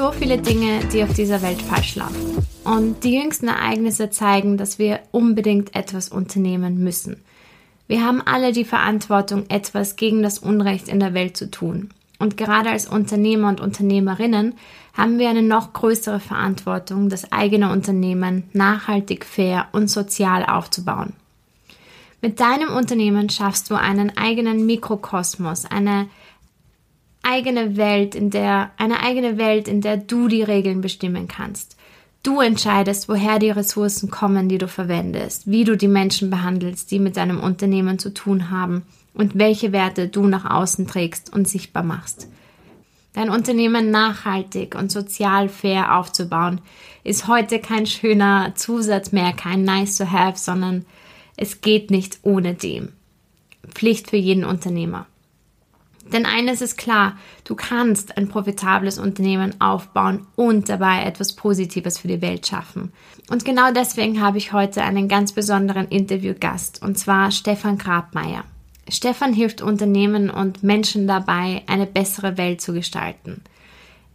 So viele Dinge, die auf dieser Welt falsch laufen. Und die jüngsten Ereignisse zeigen, dass wir unbedingt etwas unternehmen müssen. Wir haben alle die Verantwortung, etwas gegen das Unrecht in der Welt zu tun. Und gerade als Unternehmer und Unternehmerinnen haben wir eine noch größere Verantwortung, das eigene Unternehmen nachhaltig, fair und sozial aufzubauen. Mit deinem Unternehmen schaffst du einen eigenen Mikrokosmos, eine eigene Welt, in der, eine eigene Welt, in der du die Regeln bestimmen kannst. Du entscheidest, woher die Ressourcen kommen, die du verwendest, wie du die Menschen behandelst, die mit deinem Unternehmen zu tun haben und welche Werte du nach außen trägst und sichtbar machst. Dein Unternehmen nachhaltig und sozial fair aufzubauen, ist heute kein schöner Zusatz mehr, kein nice to have, sondern es geht nicht ohne dem. Pflicht für jeden Unternehmer. Denn eines ist klar, du kannst ein profitables Unternehmen aufbauen und dabei etwas Positives für die Welt schaffen. Und genau deswegen habe ich heute einen ganz besonderen Interviewgast, und zwar Stefan Grabmeier. Stefan hilft Unternehmen und Menschen dabei, eine bessere Welt zu gestalten.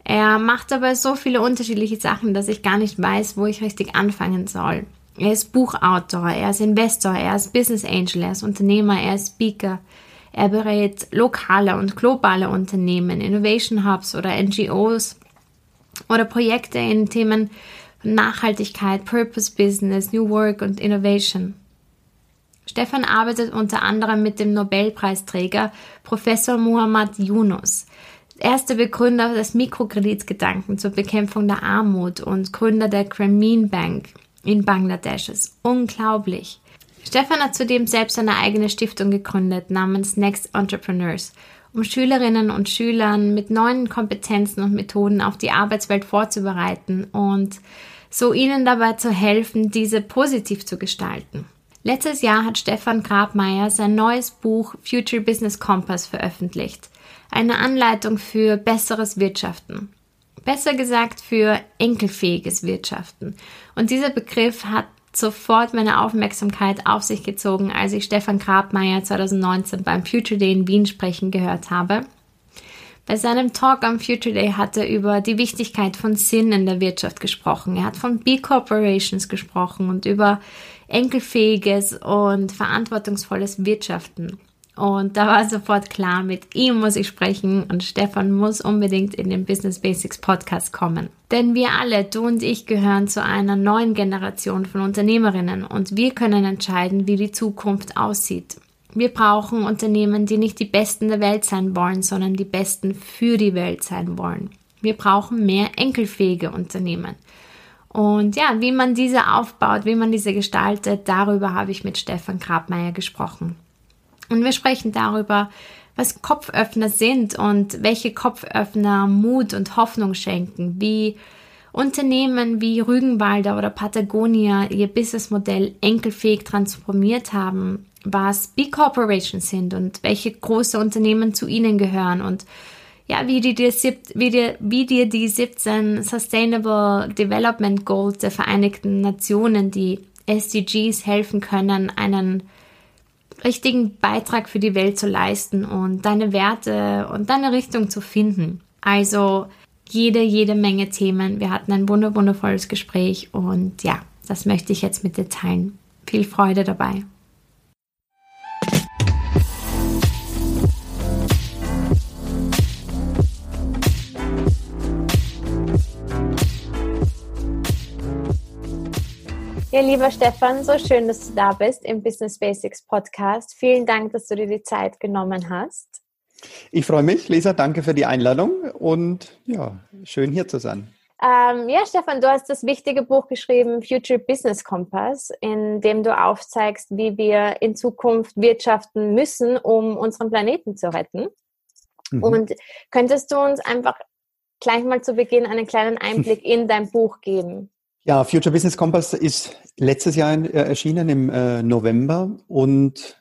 Er macht aber so viele unterschiedliche Sachen, dass ich gar nicht weiß, wo ich richtig anfangen soll. Er ist Buchautor, er ist Investor, er ist Business Angel, er ist Unternehmer, er ist Speaker, er berät lokale und globale Unternehmen, Innovation Hubs oder NGOs oder Projekte in Themen Nachhaltigkeit, Purpose Business, New Work und Innovation. Stefan arbeitet unter anderem mit dem Nobelpreisträger Professor Muhammad Yunus. Er ist der Begründer des Mikrokreditgedanken zur Bekämpfung der Armut und Gründer der Grameen Bank in Bangladesch. Es ist unglaublich. Stefan hat zudem selbst eine eigene Stiftung gegründet namens Next Entrepreneurs, um Schülerinnen und Schülern mit neuen Kompetenzen und Methoden auf die Arbeitswelt vorzubereiten und so ihnen dabei zu helfen, diese positiv zu gestalten. Letztes Jahr hat Stefan Grabmeier sein neues Buch Future Business Compass veröffentlicht. Eine Anleitung für besseres Wirtschaften. Besser gesagt für enkelfähiges Wirtschaften. Und dieser Begriff hat sofort meine Aufmerksamkeit auf sich gezogen, als ich Stefan Grabmeier 2019 beim Future Day in Wien sprechen gehört habe. Bei seinem Talk am Future Day hat er über die Wichtigkeit von Sinn in der Wirtschaft gesprochen. Er hat von B-Corporations gesprochen und über enkelfähiges und verantwortungsvolles Wirtschaften. Und da war sofort klar, mit ihm muss ich sprechen und Stefan muss unbedingt in den Business Basics Podcast kommen. Denn wir alle, du und ich, gehören zu einer neuen Generation von Unternehmerinnen und wir können entscheiden, wie die Zukunft aussieht. Wir brauchen Unternehmen, die nicht die Besten der Welt sein wollen, sondern die Besten für die Welt sein wollen. Wir brauchen mehr enkelfähige Unternehmen. Und ja, wie man diese aufbaut, wie man diese gestaltet, darüber habe ich mit Stefan Grabmeier gesprochen. Und wir sprechen darüber, was Kopföffner sind und welche Kopföffner Mut und Hoffnung schenken, wie Unternehmen wie Rügenwalder oder Patagonia ihr Businessmodell enkelfähig transformiert haben, was B-Corporations sind und welche große Unternehmen zu ihnen gehören und ja, wie, die, wie, die, wie dir die 17 Sustainable Development Goals der Vereinigten Nationen, die SDGs, helfen können, einen richtigen Beitrag für die Welt zu leisten und deine Werte und deine Richtung zu finden. Also jede, jede Menge Themen. Wir hatten ein wundervolles Gespräch und ja, das möchte ich jetzt mit dir teilen. Viel Freude dabei. Ja, lieber Stefan, so schön, dass du da bist im Business Basics Podcast. Vielen Dank, dass du dir die Zeit genommen hast. Ich freue mich, Lisa, danke für die Einladung und ja, schön hier zu sein. Ähm, ja, Stefan, du hast das wichtige Buch geschrieben, Future Business Compass, in dem du aufzeigst, wie wir in Zukunft wirtschaften müssen, um unseren Planeten zu retten. Mhm. Und könntest du uns einfach gleich mal zu Beginn einen kleinen Einblick in dein Buch geben? Ja, Future Business Compass ist letztes Jahr äh, erschienen im äh, November und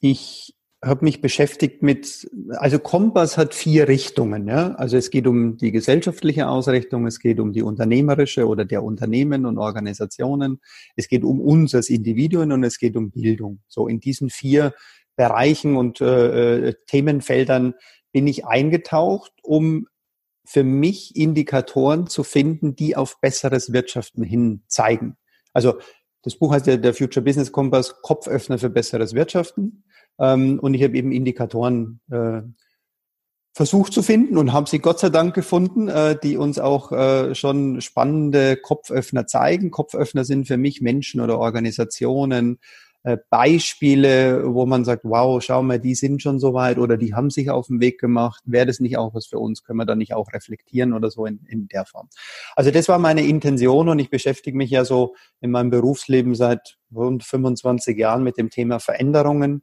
ich habe mich beschäftigt mit, also Kompass hat vier Richtungen. Ja? Also es geht um die gesellschaftliche Ausrichtung, es geht um die unternehmerische oder der Unternehmen und Organisationen, es geht um uns als Individuen und es geht um Bildung. So in diesen vier Bereichen und äh, äh Themenfeldern bin ich eingetaucht, um für mich Indikatoren zu finden, die auf besseres Wirtschaften hin zeigen. Also das Buch heißt ja der Future Business Compass, Kopföffner für besseres Wirtschaften. Ähm, und ich habe eben Indikatoren äh, versucht zu finden und habe sie Gott sei Dank gefunden, äh, die uns auch äh, schon spannende Kopföffner zeigen. Kopföffner sind für mich Menschen oder Organisationen, Beispiele, wo man sagt, wow, schau mal, die sind schon so weit oder die haben sich auf den Weg gemacht. Wäre das nicht auch was für uns? Können wir da nicht auch reflektieren oder so in, in der Form? Also das war meine Intention und ich beschäftige mich ja so in meinem Berufsleben seit rund 25 Jahren mit dem Thema Veränderungen.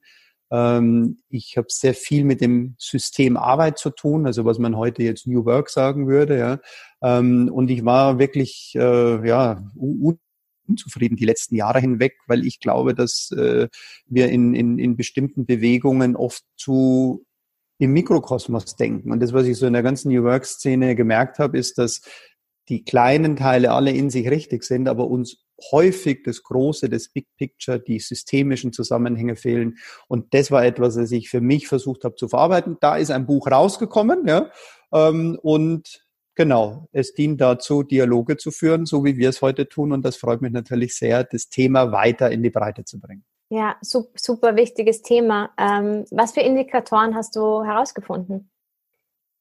Ähm, ich habe sehr viel mit dem System Arbeit zu tun, also was man heute jetzt New Work sagen würde. Ja. Ähm, und ich war wirklich äh, ja, unzufrieden die letzten Jahre hinweg, weil ich glaube, dass äh, wir in, in, in bestimmten Bewegungen oft zu im Mikrokosmos denken. Und das, was ich so in der ganzen New Work-Szene gemerkt habe, ist, dass die kleinen Teile alle in sich richtig sind, aber uns häufig das Große, das Big Picture, die systemischen Zusammenhänge fehlen. Und das war etwas, das ich für mich versucht habe zu verarbeiten. Da ist ein Buch rausgekommen, ja. Ähm, und Genau, es dient dazu, Dialoge zu führen, so wie wir es heute tun. Und das freut mich natürlich sehr, das Thema weiter in die Breite zu bringen. Ja, super wichtiges Thema. Ähm, was für Indikatoren hast du herausgefunden?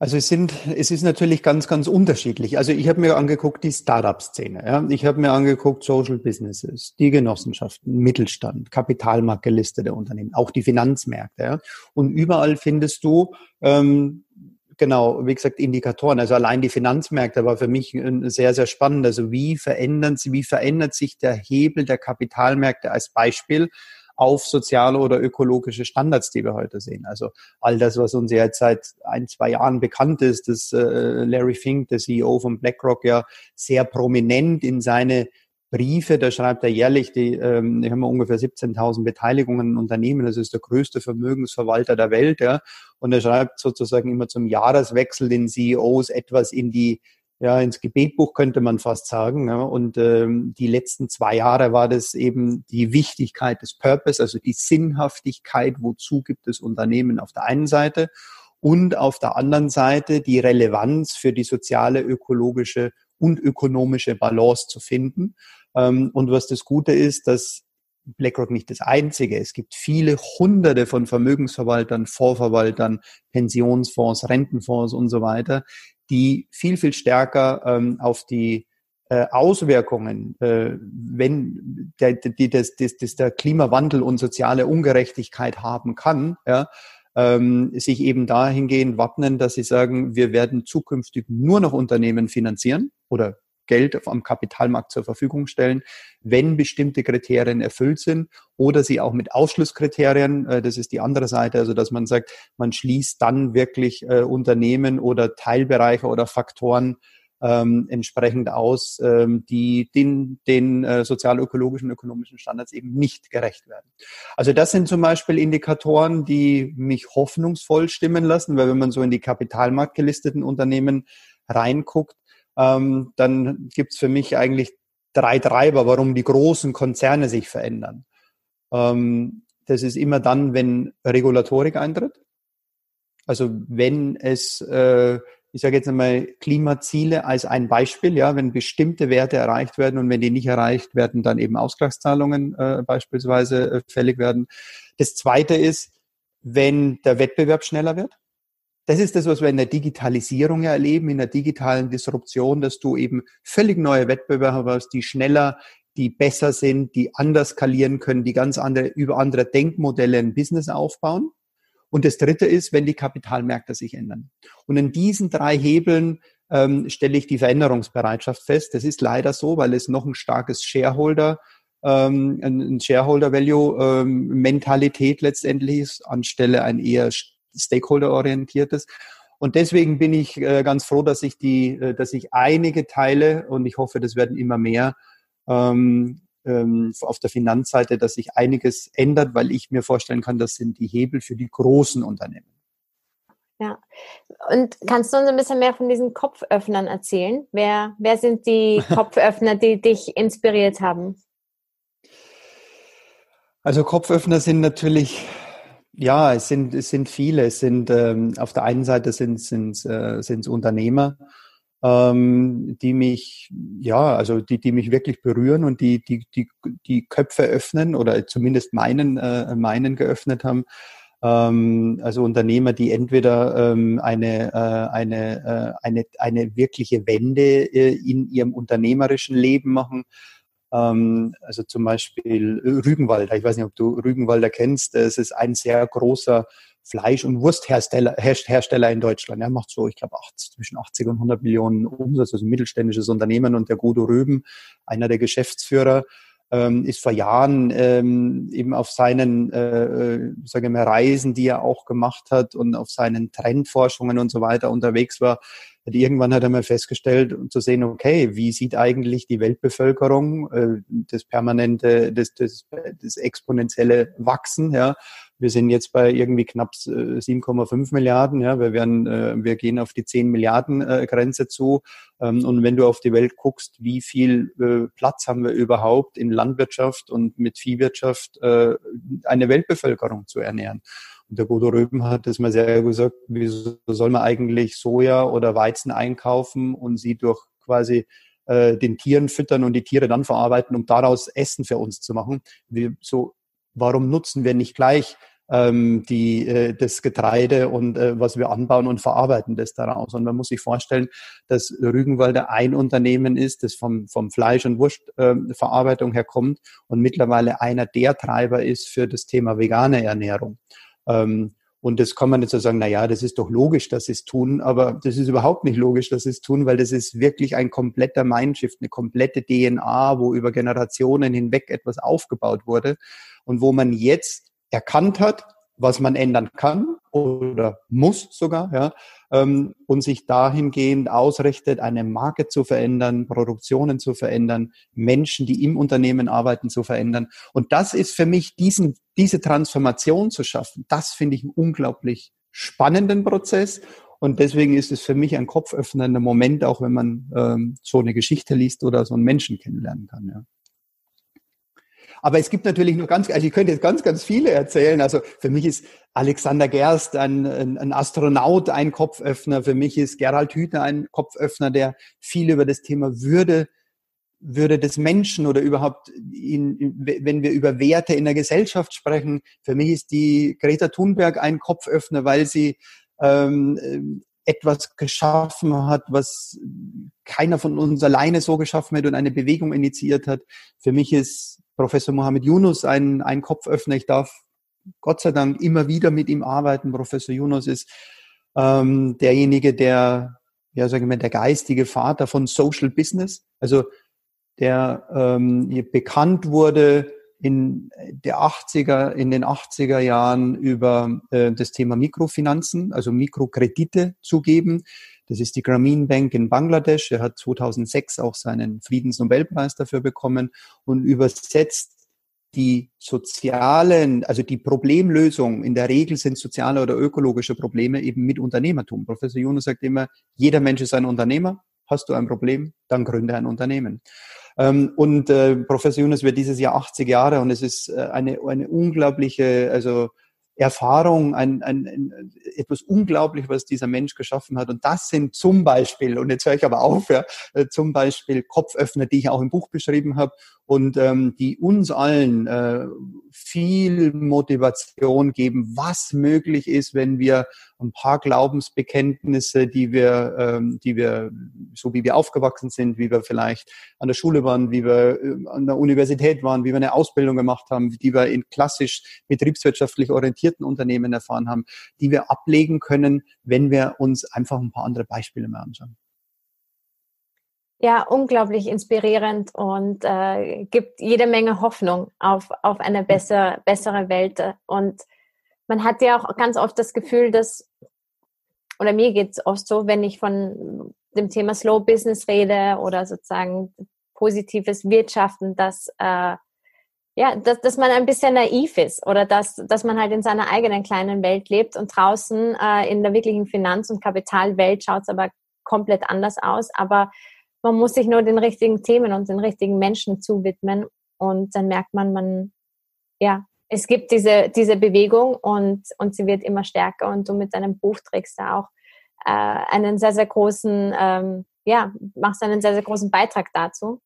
Also es sind, es ist natürlich ganz, ganz unterschiedlich. Also ich habe mir angeguckt die Startup-Szene, ja. ich habe mir angeguckt Social Businesses, die Genossenschaften, Mittelstand, Kapitalmarktgelistete Unternehmen, auch die Finanzmärkte. Ja. Und überall findest du ähm, genau, wie gesagt, Indikatoren. Also allein die Finanzmärkte war für mich sehr, sehr spannend. Also wie verändern sie, wie verändert sich der Hebel der Kapitalmärkte als Beispiel auf soziale oder ökologische Standards, die wir heute sehen. Also all das, was uns jetzt seit ein, zwei Jahren bekannt ist, dass äh, Larry Fink, der CEO von BlackRock, ja sehr prominent in seine Briefe, da schreibt er jährlich, die, ähm, haben wir ungefähr 17.000 Beteiligungen in Unternehmen, das ist der größte Vermögensverwalter der Welt, ja, und er schreibt sozusagen immer zum Jahreswechsel den CEOs etwas in die ja, ins Gebetbuch könnte man fast sagen. Ja. Und ähm, die letzten zwei Jahre war das eben die Wichtigkeit des Purpose, also die Sinnhaftigkeit, wozu gibt es Unternehmen auf der einen Seite und auf der anderen Seite die Relevanz für die soziale, ökologische und ökonomische Balance zu finden. Ähm, und was das Gute ist, dass BlackRock nicht das einzige. Es gibt viele hunderte von Vermögensverwaltern, Vorverwaltern, Pensionsfonds, Rentenfonds und so weiter, die viel, viel stärker ähm, auf die äh, Auswirkungen, äh, wenn der, die, das, das, das der Klimawandel und soziale Ungerechtigkeit haben kann, ja, ähm, sich eben dahingehend wappnen, dass sie sagen, wir werden zukünftig nur noch Unternehmen finanzieren oder Geld am Kapitalmarkt zur Verfügung stellen, wenn bestimmte Kriterien erfüllt sind oder sie auch mit Ausschlusskriterien, äh, das ist die andere Seite, also dass man sagt, man schließt dann wirklich äh, Unternehmen oder Teilbereiche oder Faktoren ähm, entsprechend aus, ähm, die den, den äh, sozial-ökologischen, ökonomischen Standards eben nicht gerecht werden. Also das sind zum Beispiel Indikatoren, die mich hoffnungsvoll stimmen lassen, weil wenn man so in die kapitalmarktgelisteten Unternehmen reinguckt, ähm, dann gibt's für mich eigentlich drei Treiber, warum die großen Konzerne sich verändern. Ähm, das ist immer dann, wenn Regulatorik eintritt. Also wenn es, äh, ich sage jetzt einmal Klimaziele als ein Beispiel, ja, wenn bestimmte Werte erreicht werden und wenn die nicht erreicht werden, dann eben Ausgleichszahlungen äh, beispielsweise äh, fällig werden. Das Zweite ist, wenn der Wettbewerb schneller wird. Das ist das, was wir in der Digitalisierung erleben, in der digitalen Disruption, dass du eben völlig neue Wettbewerber hast, die schneller, die besser sind, die anders skalieren können, die ganz andere, über andere Denkmodelle ein Business aufbauen. Und das dritte ist, wenn die Kapitalmärkte sich ändern. Und in diesen drei Hebeln ähm, stelle ich die Veränderungsbereitschaft fest. Das ist leider so, weil es noch ein starkes Shareholder, ähm, ein Shareholder Value ähm, letztendlich ist, anstelle ein eher stakeholder-orientiertes. Und deswegen bin ich äh, ganz froh, dass ich die, äh, dass ich einige Teile und ich hoffe, das werden immer mehr ähm, ähm, auf der Finanzseite, dass sich einiges ändert, weil ich mir vorstellen kann, das sind die Hebel für die großen Unternehmen. Ja. Und kannst du uns ein bisschen mehr von diesen Kopföffnern erzählen? Wer, wer sind die Kopföffner, die dich inspiriert haben? Also Kopföffner sind natürlich, ja, es sind, es sind viele. Es sind ähm, auf der einen Seite sind sind äh, sind Unternehmer, ähm, die mich, ja, also die, die mich wirklich berühren und die, die, die, die Köpfe öffnen oder zumindest meinen, äh, meinen geöffnet haben. Ähm, also Unternehmer, die entweder ähm, eine, äh, eine, äh, eine, eine wirkliche Wende äh, in ihrem unternehmerischen Leben machen, ähm, also zum Beispiel Rügenwalder. Ich weiß nicht, ob du Rügenwalder kennst. Es ist ein sehr großer Fleisch- und Wursthersteller Hersteller in Deutschland. Er macht so, ich glaube, zwischen 80 und 100 Millionen Umsatz, also ein mittelständisches Unternehmen. Und der Gudo Rüben, einer der Geschäftsführer, ähm, ist vor Jahren ähm, eben auf seinen, äh, äh sage mal, Reisen, die er auch gemacht hat und auf seinen Trendforschungen und so weiter unterwegs war, hat irgendwann hat er mal festgestellt um zu sehen, okay, wie sieht eigentlich die Weltbevölkerung, äh, das permanente, das, das, das exponentielle Wachsen, ja, wir sind jetzt bei irgendwie knapp 7,5 äh, Milliarden. Ja, wir werden, äh, wir gehen auf die 10 Milliarden äh, Grenze zu. Ähm, und wenn du auf die Welt guckst, wie viel Platz haben wir überhaupt in Landwirtschaft und mit Viehwirtschaft eine Weltbevölkerung zu ernähren? Und der Bodo Röben hat das mal sehr gesagt, wieso soll man eigentlich Soja oder Weizen einkaufen und sie durch quasi den Tieren füttern und die Tiere dann verarbeiten, um daraus Essen für uns zu machen. Wir, so warum nutzen wir nicht gleich ähm, die, äh, das Getreide und äh, was wir anbauen und verarbeiten das daraus. Und man muss sich vorstellen, dass Rügenwalder ein Unternehmen ist, das vom, vom Fleisch- und Wurstverarbeitung äh, herkommt und mittlerweile einer der Treiber ist für das Thema vegane Ernährung. Ähm, und das kann man jetzt so sagen, na ja, das ist doch logisch, dass sie es tun, aber das ist überhaupt nicht logisch, dass sie es tun, weil das ist wirklich ein kompletter Mindshift, eine komplette DNA, wo über Generationen hinweg etwas aufgebaut wurde und wo man jetzt erkannt hat, was man ändern kann oder muss sogar, ja, ähm, und sich dahingehend ausrichtet, eine Marke zu verändern, Produktionen zu verändern, Menschen, die im Unternehmen arbeiten, zu verändern. Und das ist für mich diesen, diese Transformation zu schaffen. Das finde ich einen unglaublich spannenden Prozess. Und deswegen ist es für mich ein kopföffnender Moment, auch wenn man ähm, so eine Geschichte liest oder so einen Menschen kennenlernen kann. Ja. Aber es gibt natürlich nur ganz, also ich könnte jetzt ganz, ganz viele erzählen. Also für mich ist Alexander Gerst ein, ein, ein Astronaut ein Kopföffner. Für mich ist Gerald Hüther ein Kopföffner, der viel über das Thema Würde würde des Menschen oder überhaupt, in, wenn wir über Werte in der Gesellschaft sprechen, für mich ist die Greta Thunberg ein Kopföffner, weil sie ähm, etwas geschaffen hat, was keiner von uns alleine so geschaffen hat und eine Bewegung initiiert hat. Für mich ist Professor Mohammed Yunus ein, ein Kopföffner. Ich darf Gott sei Dank immer wieder mit ihm arbeiten. Professor Yunus ist ähm, derjenige, der, ja, sagen wir, der geistige Vater von Social Business, also der ähm, bekannt wurde in der 80er, in den 80er Jahren über äh, das Thema Mikrofinanzen, also Mikrokredite zu geben. Das ist die Grameen Bank in Bangladesch. Er hat 2006 auch seinen Friedensnobelpreis dafür bekommen und übersetzt die sozialen, also die Problemlösung, in der Regel sind soziale oder ökologische Probleme eben mit Unternehmertum. Professor Jonas sagt immer, jeder Mensch ist ein Unternehmer. Hast du ein Problem, dann gründe ein Unternehmen. Ähm, und äh, Professor Jonas wird dieses Jahr 80 Jahre und es ist äh, eine, eine unglaubliche, also Erfahrung, ein, ein, ein, etwas unglaublich, was dieser Mensch geschaffen hat. Und das sind zum Beispiel, und jetzt höre ich aber auf, ja, äh, zum Beispiel Kopföffner, die ich auch im Buch beschrieben habe und ähm, die uns allen äh, viel Motivation geben, was möglich ist, wenn wir ein paar Glaubensbekenntnisse, die wir, ähm, die wir, so wie wir aufgewachsen sind, wie wir vielleicht an der Schule waren, wie wir äh, an der Universität waren, wie wir eine Ausbildung gemacht haben, die wir in klassisch betriebswirtschaftlich orientierten Unternehmen erfahren haben, die wir ablegen können, wenn wir uns einfach ein paar andere Beispiele mehr anschauen. Ja, unglaublich inspirierend und äh, gibt jede Menge Hoffnung auf, auf eine bessere, bessere Welt. Und man hat ja auch ganz oft das Gefühl, dass oder mir geht es oft so, wenn ich von dem Thema Slow Business rede oder sozusagen positives Wirtschaften, dass äh, ja, dass, dass man ein bisschen naiv ist oder dass, dass man halt in seiner eigenen kleinen Welt lebt und draußen äh, in der wirklichen Finanz- und Kapitalwelt schaut es aber komplett anders aus. Aber man muss sich nur den richtigen Themen und den richtigen Menschen zuwidmen und dann merkt man, man, ja, es gibt diese, diese Bewegung und, und sie wird immer stärker und du mit deinem Buch trägst da auch äh, einen sehr, sehr großen, ähm, ja, machst einen sehr, sehr großen Beitrag dazu.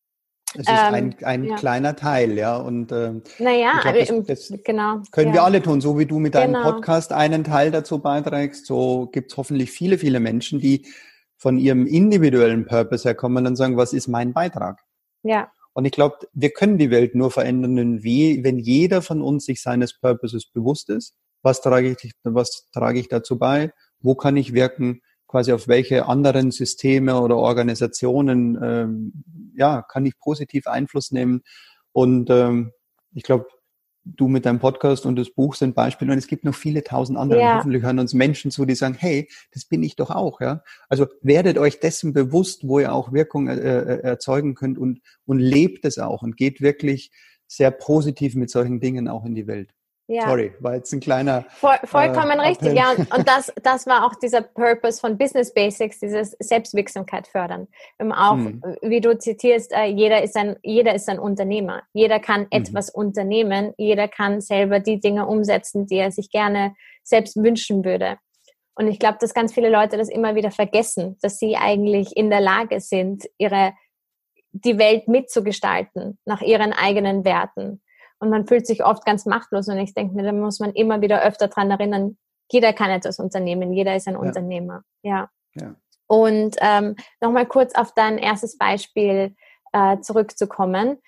Es ist ähm, ein, ein ja. kleiner Teil, ja. Und ähm, naja, glaub, das, das genau, können ja. wir alle tun. So wie du mit deinem genau. Podcast einen Teil dazu beiträgst, so gibt es hoffentlich viele, viele Menschen, die von ihrem individuellen Purpose herkommen und sagen, was ist mein Beitrag? Ja. Und ich glaube, wir können die Welt nur verändern, wenn jeder von uns sich seines Purposes bewusst ist. Was trage ich, was trage ich dazu bei? Wo kann ich wirken? quasi auf welche anderen Systeme oder Organisationen ähm, ja, kann ich positiv Einfluss nehmen. Und ähm, ich glaube, du mit deinem Podcast und das Buch sind Beispiele und es gibt noch viele tausend andere. Ja. Hoffentlich hören uns Menschen zu, die sagen, hey, das bin ich doch auch, ja. Also werdet euch dessen bewusst, wo ihr auch Wirkung äh, äh erzeugen könnt und, und lebt es auch und geht wirklich sehr positiv mit solchen Dingen auch in die Welt. Ja. Sorry, war jetzt ein kleiner. Voll, vollkommen äh, richtig, ja. Und das, das war auch dieser Purpose von Business Basics, dieses Selbstwirksamkeit fördern. Auch, hm. wie du zitierst, äh, jeder ist ein, jeder ist ein Unternehmer. Jeder kann mhm. etwas unternehmen. Jeder kann selber die Dinge umsetzen, die er sich gerne selbst wünschen würde. Und ich glaube, dass ganz viele Leute das immer wieder vergessen, dass sie eigentlich in der Lage sind, ihre, die Welt mitzugestalten nach ihren eigenen Werten und man fühlt sich oft ganz machtlos. Und ich denke mir, da muss man immer wieder öfter dran erinnern, jeder kann etwas unternehmen, jeder ist ein ja. Unternehmer. Ja. ja. Und ähm, nochmal kurz auf dein erstes Beispiel äh, zurückzukommen.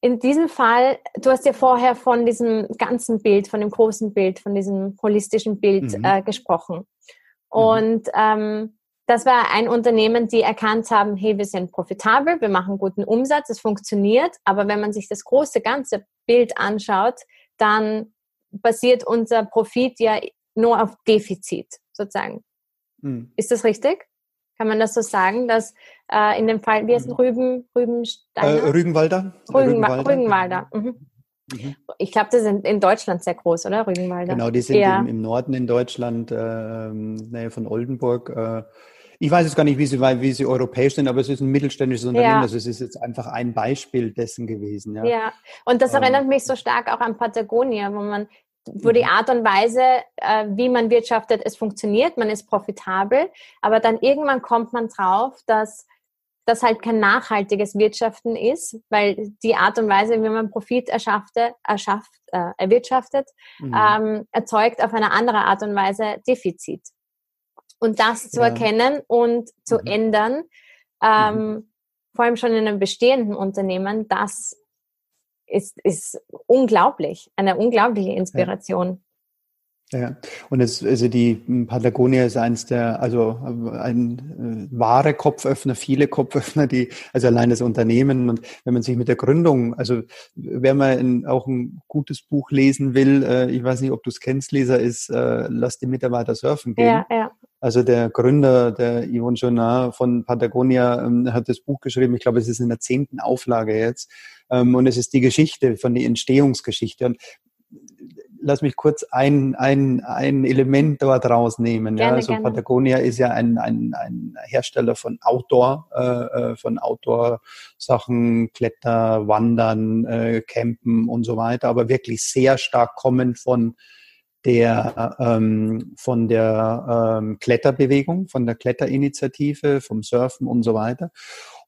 In diesem Fall, du hast ja vorher von diesem ganzen Bild, von dem großen Bild, von diesem holistischen Bild mhm. äh, gesprochen. Mhm. Und ähm, das war ein Unternehmen, die erkannt haben, hey, wir sind profitabel, wir machen guten Umsatz, es funktioniert, aber wenn man sich das große ganze Bild anschaut, dann basiert unser Profit ja nur auf Defizit sozusagen. Mhm. Ist das richtig? Kann man das so sagen, dass äh, in dem Fall, wie heißt es, hm. Rüben, Rübensteiner? Äh, Rügenwalder. Rügenwalder. Rügenwalder. Mhm. Mhm. Ich glaube, die sind in Deutschland sehr groß, oder? Rügenwalder. Genau, die sind ja. im, im, Norden in Deutschland, äh, Nähe von Oldenburg. Äh, ich weiß jetzt gar nicht, wie sie, wie sie europäisch sind, aber es ist ein mittelständisches Unternehmen. Ja. Also es ist jetzt einfach ein Beispiel dessen gewesen. Ja, ja. und das ähm, erinnert mich so stark auch an Patagonia, wo man wo die mhm. Art und Weise, äh, wie man wirtschaftet, es funktioniert, man ist profitabel, aber dann irgendwann kommt man drauf, dass das halt kein nachhaltiges Wirtschaften ist, weil die Art und Weise, wie man Profit erschaffte, erschafft, äh, erwirtschaftet, mhm. ähm, erzeugt auf eine andere Art und Weise Defizit. Und das zu ja. erkennen und zu mhm. ändern, ähm, mhm. vor allem schon in einem bestehenden Unternehmen, das ist, ist unglaublich, eine unglaubliche Inspiration. Ja, und es, also die Patagonia ist eins der, also ein äh, wahre Kopföffner, viele Kopföffner, die, also allein das Unternehmen und wenn man sich mit der Gründung, also wer mal in, auch ein gutes Buch lesen will, äh, ich weiß nicht, ob du es kennst, Leser, ist äh, Lass die Mitarbeiter surfen gehen. Ja, ja. Also der Gründer, der Yvonne Jonard von Patagonia, ähm, hat das Buch geschrieben, ich glaube, es ist in der zehnten Auflage jetzt. Ähm, und es ist die Geschichte von der Entstehungsgeschichte. Und lass mich kurz ein, ein, ein Element dort rausnehmen. Gerne, ja, also gerne. Patagonia ist ja ein, ein, ein Hersteller von Outdoor, äh, äh, von Outdoor-Sachen, Kletter, Wandern, äh, Campen und so weiter, aber wirklich sehr stark kommen von der ähm, von der ähm, Kletterbewegung, von der Kletterinitiative, vom Surfen und so weiter.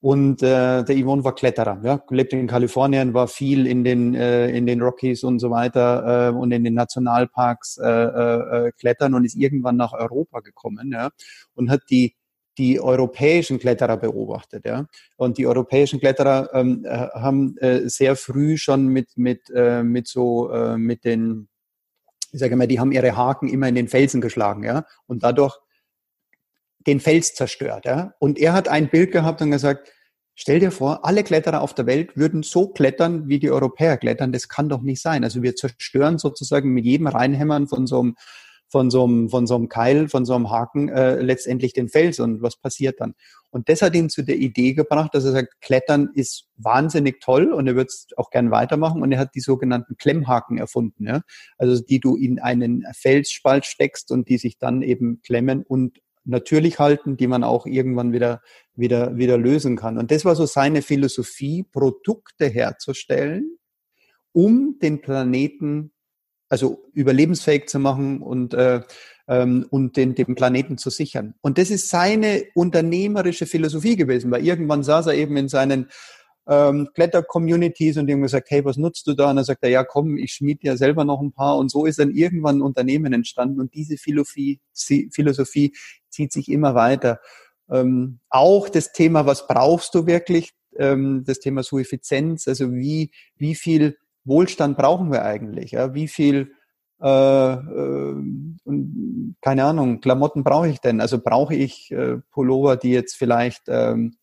Und äh, der Yvonne war Kletterer, ja, lebt in Kalifornien, war viel in den äh, in den Rockies und so weiter äh, und in den Nationalparks äh, äh, äh, klettern und ist irgendwann nach Europa gekommen, ja, und hat die die europäischen Kletterer beobachtet, ja. Und die europäischen Kletterer ähm, äh, haben äh, sehr früh schon mit mit äh, mit so äh, mit den ich sage mal, die haben ihre Haken immer in den Felsen geschlagen, ja, und dadurch den Fels zerstört. Ja? Und er hat ein Bild gehabt und gesagt, stell dir vor, alle Kletterer auf der Welt würden so klettern, wie die Europäer klettern. Das kann doch nicht sein. Also wir zerstören sozusagen mit jedem Reinhämmern von so einem von so einem, von so einem Keil, von so einem Haken äh, letztendlich den Fels und was passiert dann? Und das hat ihn zu der Idee gebracht, dass er sagt, Klettern ist wahnsinnig toll und er wird es auch gern weitermachen und er hat die sogenannten Klemmhaken erfunden, ja? also die du in einen Felsspalt steckst und die sich dann eben klemmen und natürlich halten, die man auch irgendwann wieder, wieder, wieder lösen kann. Und das war so seine Philosophie, Produkte herzustellen, um den Planeten also überlebensfähig zu machen und, äh, ähm, und den, den Planeten zu sichern. Und das ist seine unternehmerische Philosophie gewesen, weil irgendwann saß er eben in seinen ähm, Kletter-Communities und die haben gesagt, hey, was nutzt du da? Und dann sagt er, ja komm, ich schmiede ja selber noch ein paar. Und so ist dann irgendwann ein Unternehmen entstanden und diese Philosophie, Philosophie zieht sich immer weiter. Ähm, auch das Thema, was brauchst du wirklich? Ähm, das Thema Suffizienz, also wie, wie viel Wohlstand brauchen wir eigentlich? Ja? Wie viel, äh, äh, keine Ahnung, Klamotten brauche ich denn? Also brauche ich äh, Pullover, die jetzt vielleicht ähm,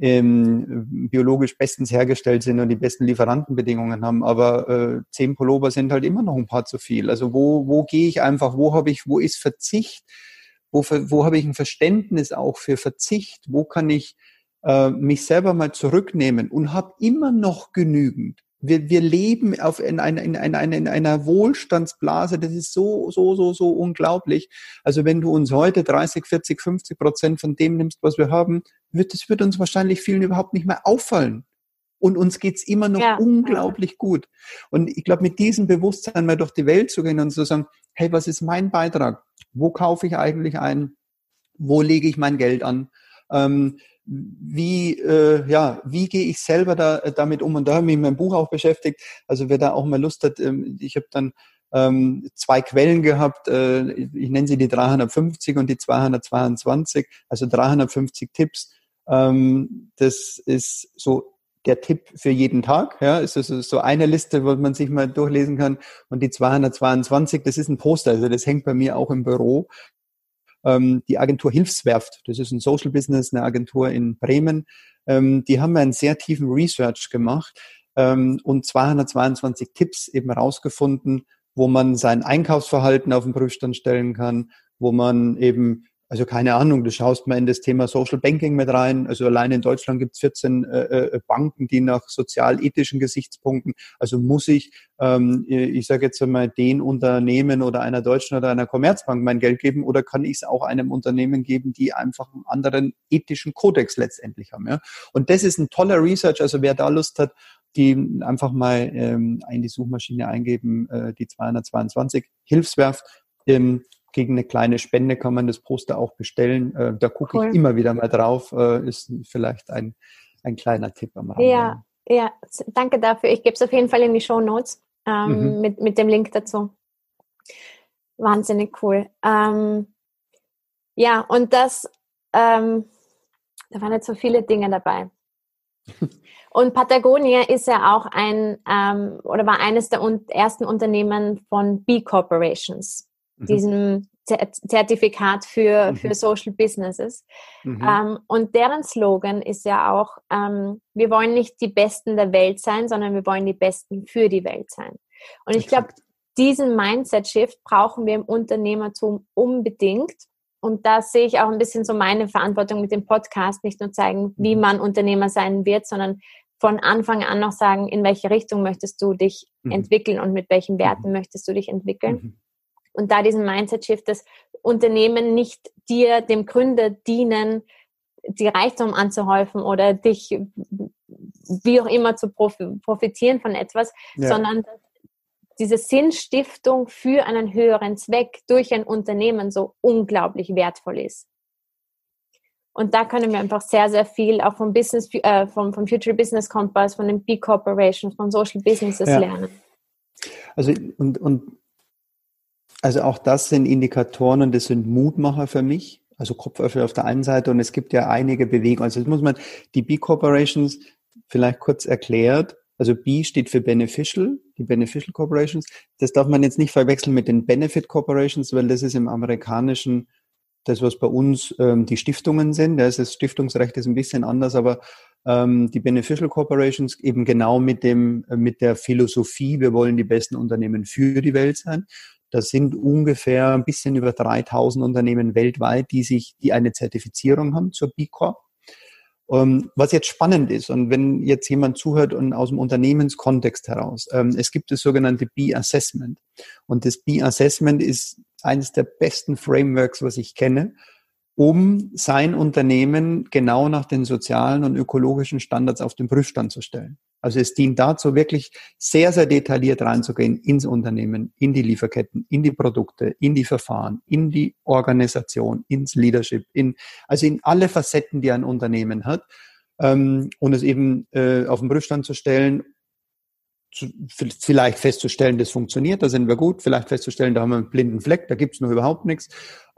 ähm, biologisch bestens hergestellt sind und die besten Lieferantenbedingungen haben, aber äh, zehn Pullover sind halt immer noch ein paar zu viel. Also wo, wo gehe ich einfach, wo habe ich, wo ist Verzicht? Wo, wo habe ich ein Verständnis auch für Verzicht? Wo kann ich äh, mich selber mal zurücknehmen und habe immer noch genügend? Wir, wir leben auf in, einer, in, einer, in einer Wohlstandsblase, das ist so, so, so, so unglaublich. Also wenn du uns heute 30, 40, 50 Prozent von dem nimmst, was wir haben, wird das wird uns wahrscheinlich vielen überhaupt nicht mehr auffallen. Und uns geht's immer noch ja. unglaublich gut. Und ich glaube, mit diesem Bewusstsein mal durch die Welt zu gehen und zu sagen, hey, was ist mein Beitrag? Wo kaufe ich eigentlich ein? Wo lege ich mein Geld an? Ähm, wie, äh, ja, wie gehe ich selber da, äh, damit um? Und da habe ich mich in meinem Buch auch beschäftigt. Also wer da auch mal Lust hat, ähm, ich habe dann ähm, zwei Quellen gehabt, äh, ich nenne sie die 350 und die 222, also 350 Tipps. Ähm, das ist so der Tipp für jeden Tag. Ja, es ist so eine Liste, wo man sich mal durchlesen kann. Und die 222, das ist ein Poster, also das hängt bei mir auch im Büro ähm, die Agentur Hilfswerft. Das ist ein Social Business, eine Agentur in Bremen. Ähm, die haben einen sehr tiefen Research gemacht ähm, und 222 Tipps eben rausgefunden, wo man sein Einkaufsverhalten auf den Prüfstand stellen kann, wo man eben also keine Ahnung, du schaust mal in das Thema Social Banking mit rein. Also allein in Deutschland gibt es 14 äh, Banken, die nach sozial-ethischen Gesichtspunkten, also muss ich, ähm, ich sage jetzt einmal, den Unternehmen oder einer deutschen oder einer Commerzbank mein Geld geben oder kann ich es auch einem Unternehmen geben, die einfach einen anderen ethischen Kodex letztendlich haben. Ja? Und das ist ein toller Research. Also wer da Lust hat, die einfach mal ähm, in die Suchmaschine eingeben, äh, die 222 Hilfswerft. Ähm, gegen eine kleine Spende kann man das Poster auch bestellen. Äh, da gucke cool. ich immer wieder mal drauf. Äh, ist vielleicht ein, ein kleiner Tipp am Rande. Ja, ja, danke dafür. Ich gebe es auf jeden Fall in die Show Notes ähm, mhm. mit, mit dem Link dazu. Wahnsinnig cool. Ähm, ja, und das, ähm, da waren jetzt so viele Dinge dabei. Und Patagonia ist ja auch ein ähm, oder war eines der un ersten Unternehmen von B Corporations mhm. diesem Zertifikat für, mhm. für Social Businesses. Mhm. Ähm, und deren Slogan ist ja auch, ähm, wir wollen nicht die Besten der Welt sein, sondern wir wollen die Besten für die Welt sein. Und ich glaube, diesen Mindset-Shift brauchen wir im Unternehmertum unbedingt. Und da sehe ich auch ein bisschen so meine Verantwortung mit dem Podcast, nicht nur zeigen, wie mhm. man Unternehmer sein wird, sondern von Anfang an noch sagen, in welche Richtung möchtest du dich mhm. entwickeln und mit welchen Werten mhm. möchtest du dich entwickeln. Und da diesen Mindset-Shift, dass Unternehmen nicht dir, dem Gründer dienen, die Reichtum anzuhäufen oder dich wie auch immer zu profitieren von etwas, ja. sondern diese Sinnstiftung für einen höheren Zweck durch ein Unternehmen so unglaublich wertvoll ist. Und da können wir einfach sehr, sehr viel auch vom Business, äh, vom, vom Future Business Compass, von den B Corporations, von Social Businesses ja. lernen. Also und, und also auch das sind Indikatoren und das sind Mutmacher für mich. Also Kopföffner auf der einen Seite und es gibt ja einige Bewegungen. Also das muss man, die B-Corporations vielleicht kurz erklärt. Also B steht für Beneficial, die Beneficial Corporations. Das darf man jetzt nicht verwechseln mit den Benefit Corporations, weil das ist im amerikanischen das, was bei uns ähm, die Stiftungen sind. Da ist das Stiftungsrecht ist ein bisschen anders, aber ähm, die Beneficial Corporations eben genau mit dem, äh, mit der Philosophie, wir wollen die besten Unternehmen für die Welt sein. Das sind ungefähr ein bisschen über 3000 Unternehmen weltweit, die sich, die eine Zertifizierung haben zur B Corp. Ähm, was jetzt spannend ist, und wenn jetzt jemand zuhört und aus dem Unternehmenskontext heraus, ähm, es gibt das sogenannte B-Assessment. Und das B-Assessment ist eines der besten Frameworks, was ich kenne, um sein Unternehmen genau nach den sozialen und ökologischen Standards auf den Prüfstand zu stellen. Also es dient dazu, wirklich sehr, sehr detailliert reinzugehen ins Unternehmen, in die Lieferketten, in die Produkte, in die Verfahren, in die Organisation, ins Leadership, in, also in alle Facetten, die ein Unternehmen hat, ähm, und es eben äh, auf den Prüfstand zu stellen vielleicht festzustellen, das funktioniert, da sind wir gut, vielleicht festzustellen, da haben wir einen blinden Fleck, da gibt's noch überhaupt nichts,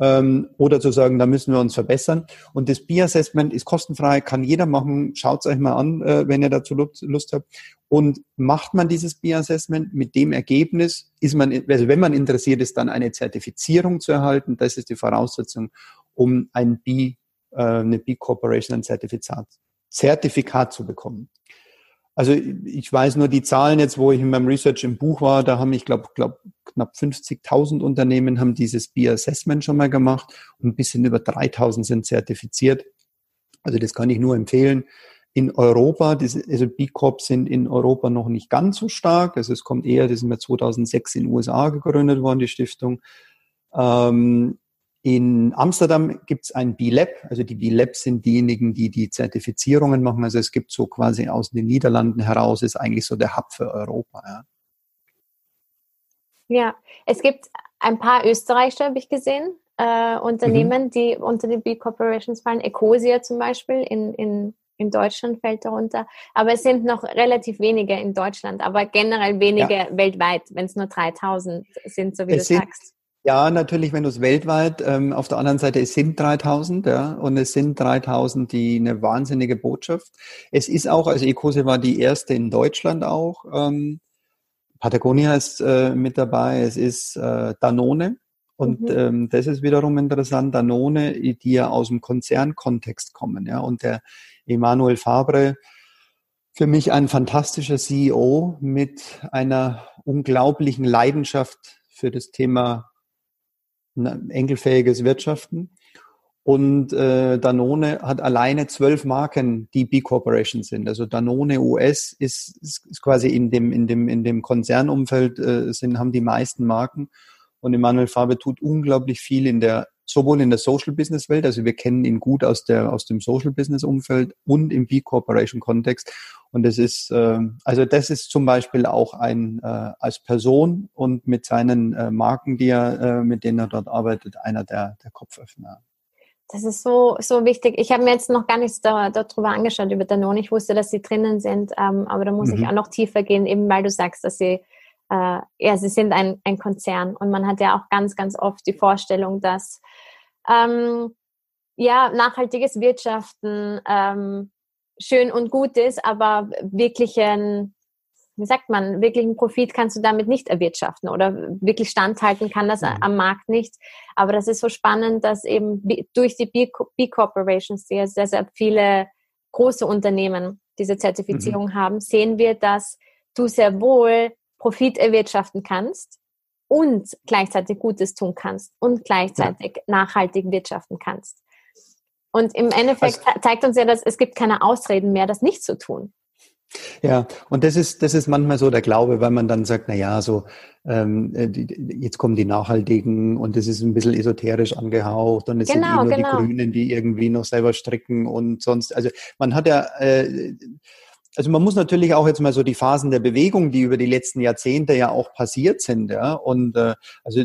ähm, oder zu sagen, da müssen wir uns verbessern. Und das B-Assessment ist kostenfrei, kann jeder machen, schaut's euch mal an, äh, wenn ihr dazu Lust habt. Und macht man dieses B-Assessment mit dem Ergebnis, ist man, also wenn man interessiert ist, dann eine Zertifizierung zu erhalten, das ist die Voraussetzung, um ein B, äh, eine B-Corporation, ein Zertifikat, Zertifikat zu bekommen. Also ich weiß nur die Zahlen jetzt, wo ich in meinem Research im Buch war, da haben ich glaube glaub, knapp 50.000 Unternehmen haben dieses B-Assessment schon mal gemacht und ein bisschen über 3.000 sind zertifiziert. Also das kann ich nur empfehlen. In Europa, diese, also B-Corp sind in Europa noch nicht ganz so stark. Also es kommt eher, das ist mir 2006 in den USA gegründet worden, die Stiftung. Ähm, in Amsterdam gibt es ein B-Lab, also die B-Labs sind diejenigen, die die Zertifizierungen machen. Also es gibt so quasi aus den Niederlanden heraus, ist eigentlich so der Hub für Europa. Ja, ja es gibt ein paar Österreicher, habe ich gesehen, äh, Unternehmen, mhm. die unter die B-Corporations fallen. Ecosia zum Beispiel in, in, in Deutschland fällt darunter. Aber es sind noch relativ wenige in Deutschland, aber generell wenige ja. weltweit, wenn es nur 3000 sind, so wie es du sagst. Ja, natürlich, wenn du es weltweit, ähm, auf der anderen Seite, es sind 3000, ja, und es sind 3000, die eine wahnsinnige Botschaft. Es ist auch, also Ecose war die erste in Deutschland auch, ähm, Patagonia ist äh, mit dabei, es ist äh, Danone, und mhm. ähm, das ist wiederum interessant, Danone, die ja aus dem Konzernkontext kommen, ja, und der Emanuel Fabre, für mich ein fantastischer CEO mit einer unglaublichen Leidenschaft für das Thema enkelfähiges Wirtschaften. Und äh, Danone hat alleine zwölf Marken, die B Corporation sind. Also Danone US ist, ist, quasi in dem in dem in dem Konzernumfeld äh, sind haben die meisten Marken. Und Emanuel Faber tut unglaublich viel in der sowohl in der Social Business Welt, also wir kennen ihn gut aus der aus dem Social Business Umfeld und im B Corporation Kontext. Und das ist, äh, also das ist zum Beispiel auch ein äh, als Person und mit seinen äh, Marken, die er, äh, mit denen er dort arbeitet, einer der, der Kopföffner. Das ist so, so wichtig. Ich habe mir jetzt noch gar nichts da, darüber angeschaut über Danone. Ich wusste, dass sie drinnen sind, ähm, aber da muss mhm. ich auch noch tiefer gehen, eben weil du sagst, dass sie, äh, ja, sie sind ein, ein Konzern und man hat ja auch ganz, ganz oft die Vorstellung, dass ähm, ja, nachhaltiges Wirtschaften ähm, schön und gut ist, aber wirklichen, wie sagt man, wirklichen Profit kannst du damit nicht erwirtschaften oder wirklich standhalten kann das mhm. am Markt nicht. Aber das ist so spannend, dass eben durch die B-Corporations, die sehr, sehr viele große Unternehmen diese Zertifizierung mhm. haben, sehen wir, dass du sehr wohl Profit erwirtschaften kannst und gleichzeitig Gutes tun kannst und gleichzeitig ja. nachhaltig wirtschaften kannst. Und im Endeffekt also, zeigt uns ja, dass es gibt keine Ausreden mehr, das nicht zu tun. Ja, und das ist, das ist manchmal so der Glaube, weil man dann sagt, na ja, so, ähm, äh, jetzt kommen die Nachhaltigen und es ist ein bisschen esoterisch angehaucht und es genau, sind eh nur genau. die Grünen, die irgendwie noch selber stricken und sonst, also man hat ja, äh, also man muss natürlich auch jetzt mal so die Phasen der Bewegung, die über die letzten Jahrzehnte ja auch passiert sind, ja. Und äh, also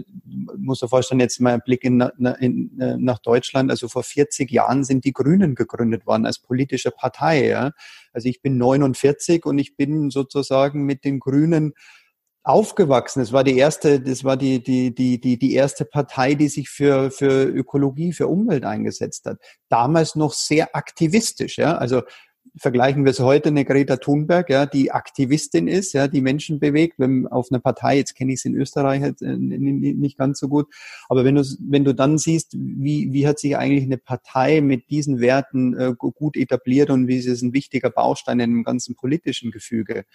muss dir vorstellen, jetzt mal ein Blick in, in, äh, nach Deutschland. Also vor 40 Jahren sind die Grünen gegründet worden als politische Partei. Ja. Also ich bin 49 und ich bin sozusagen mit den Grünen aufgewachsen. Es war die erste, das war die, die, die, die, die erste Partei, die sich für, für Ökologie, für Umwelt eingesetzt hat. Damals noch sehr aktivistisch, ja. Also vergleichen wir es heute eine Greta Thunberg, ja, die Aktivistin ist, ja, die Menschen bewegt, wenn auf einer Partei, jetzt kenne ich es in Österreich äh, nicht ganz so gut, aber wenn du wenn du dann siehst, wie wie hat sich eigentlich eine Partei mit diesen Werten äh, gut etabliert und wie ist ein wichtiger Baustein in dem ganzen politischen Gefüge.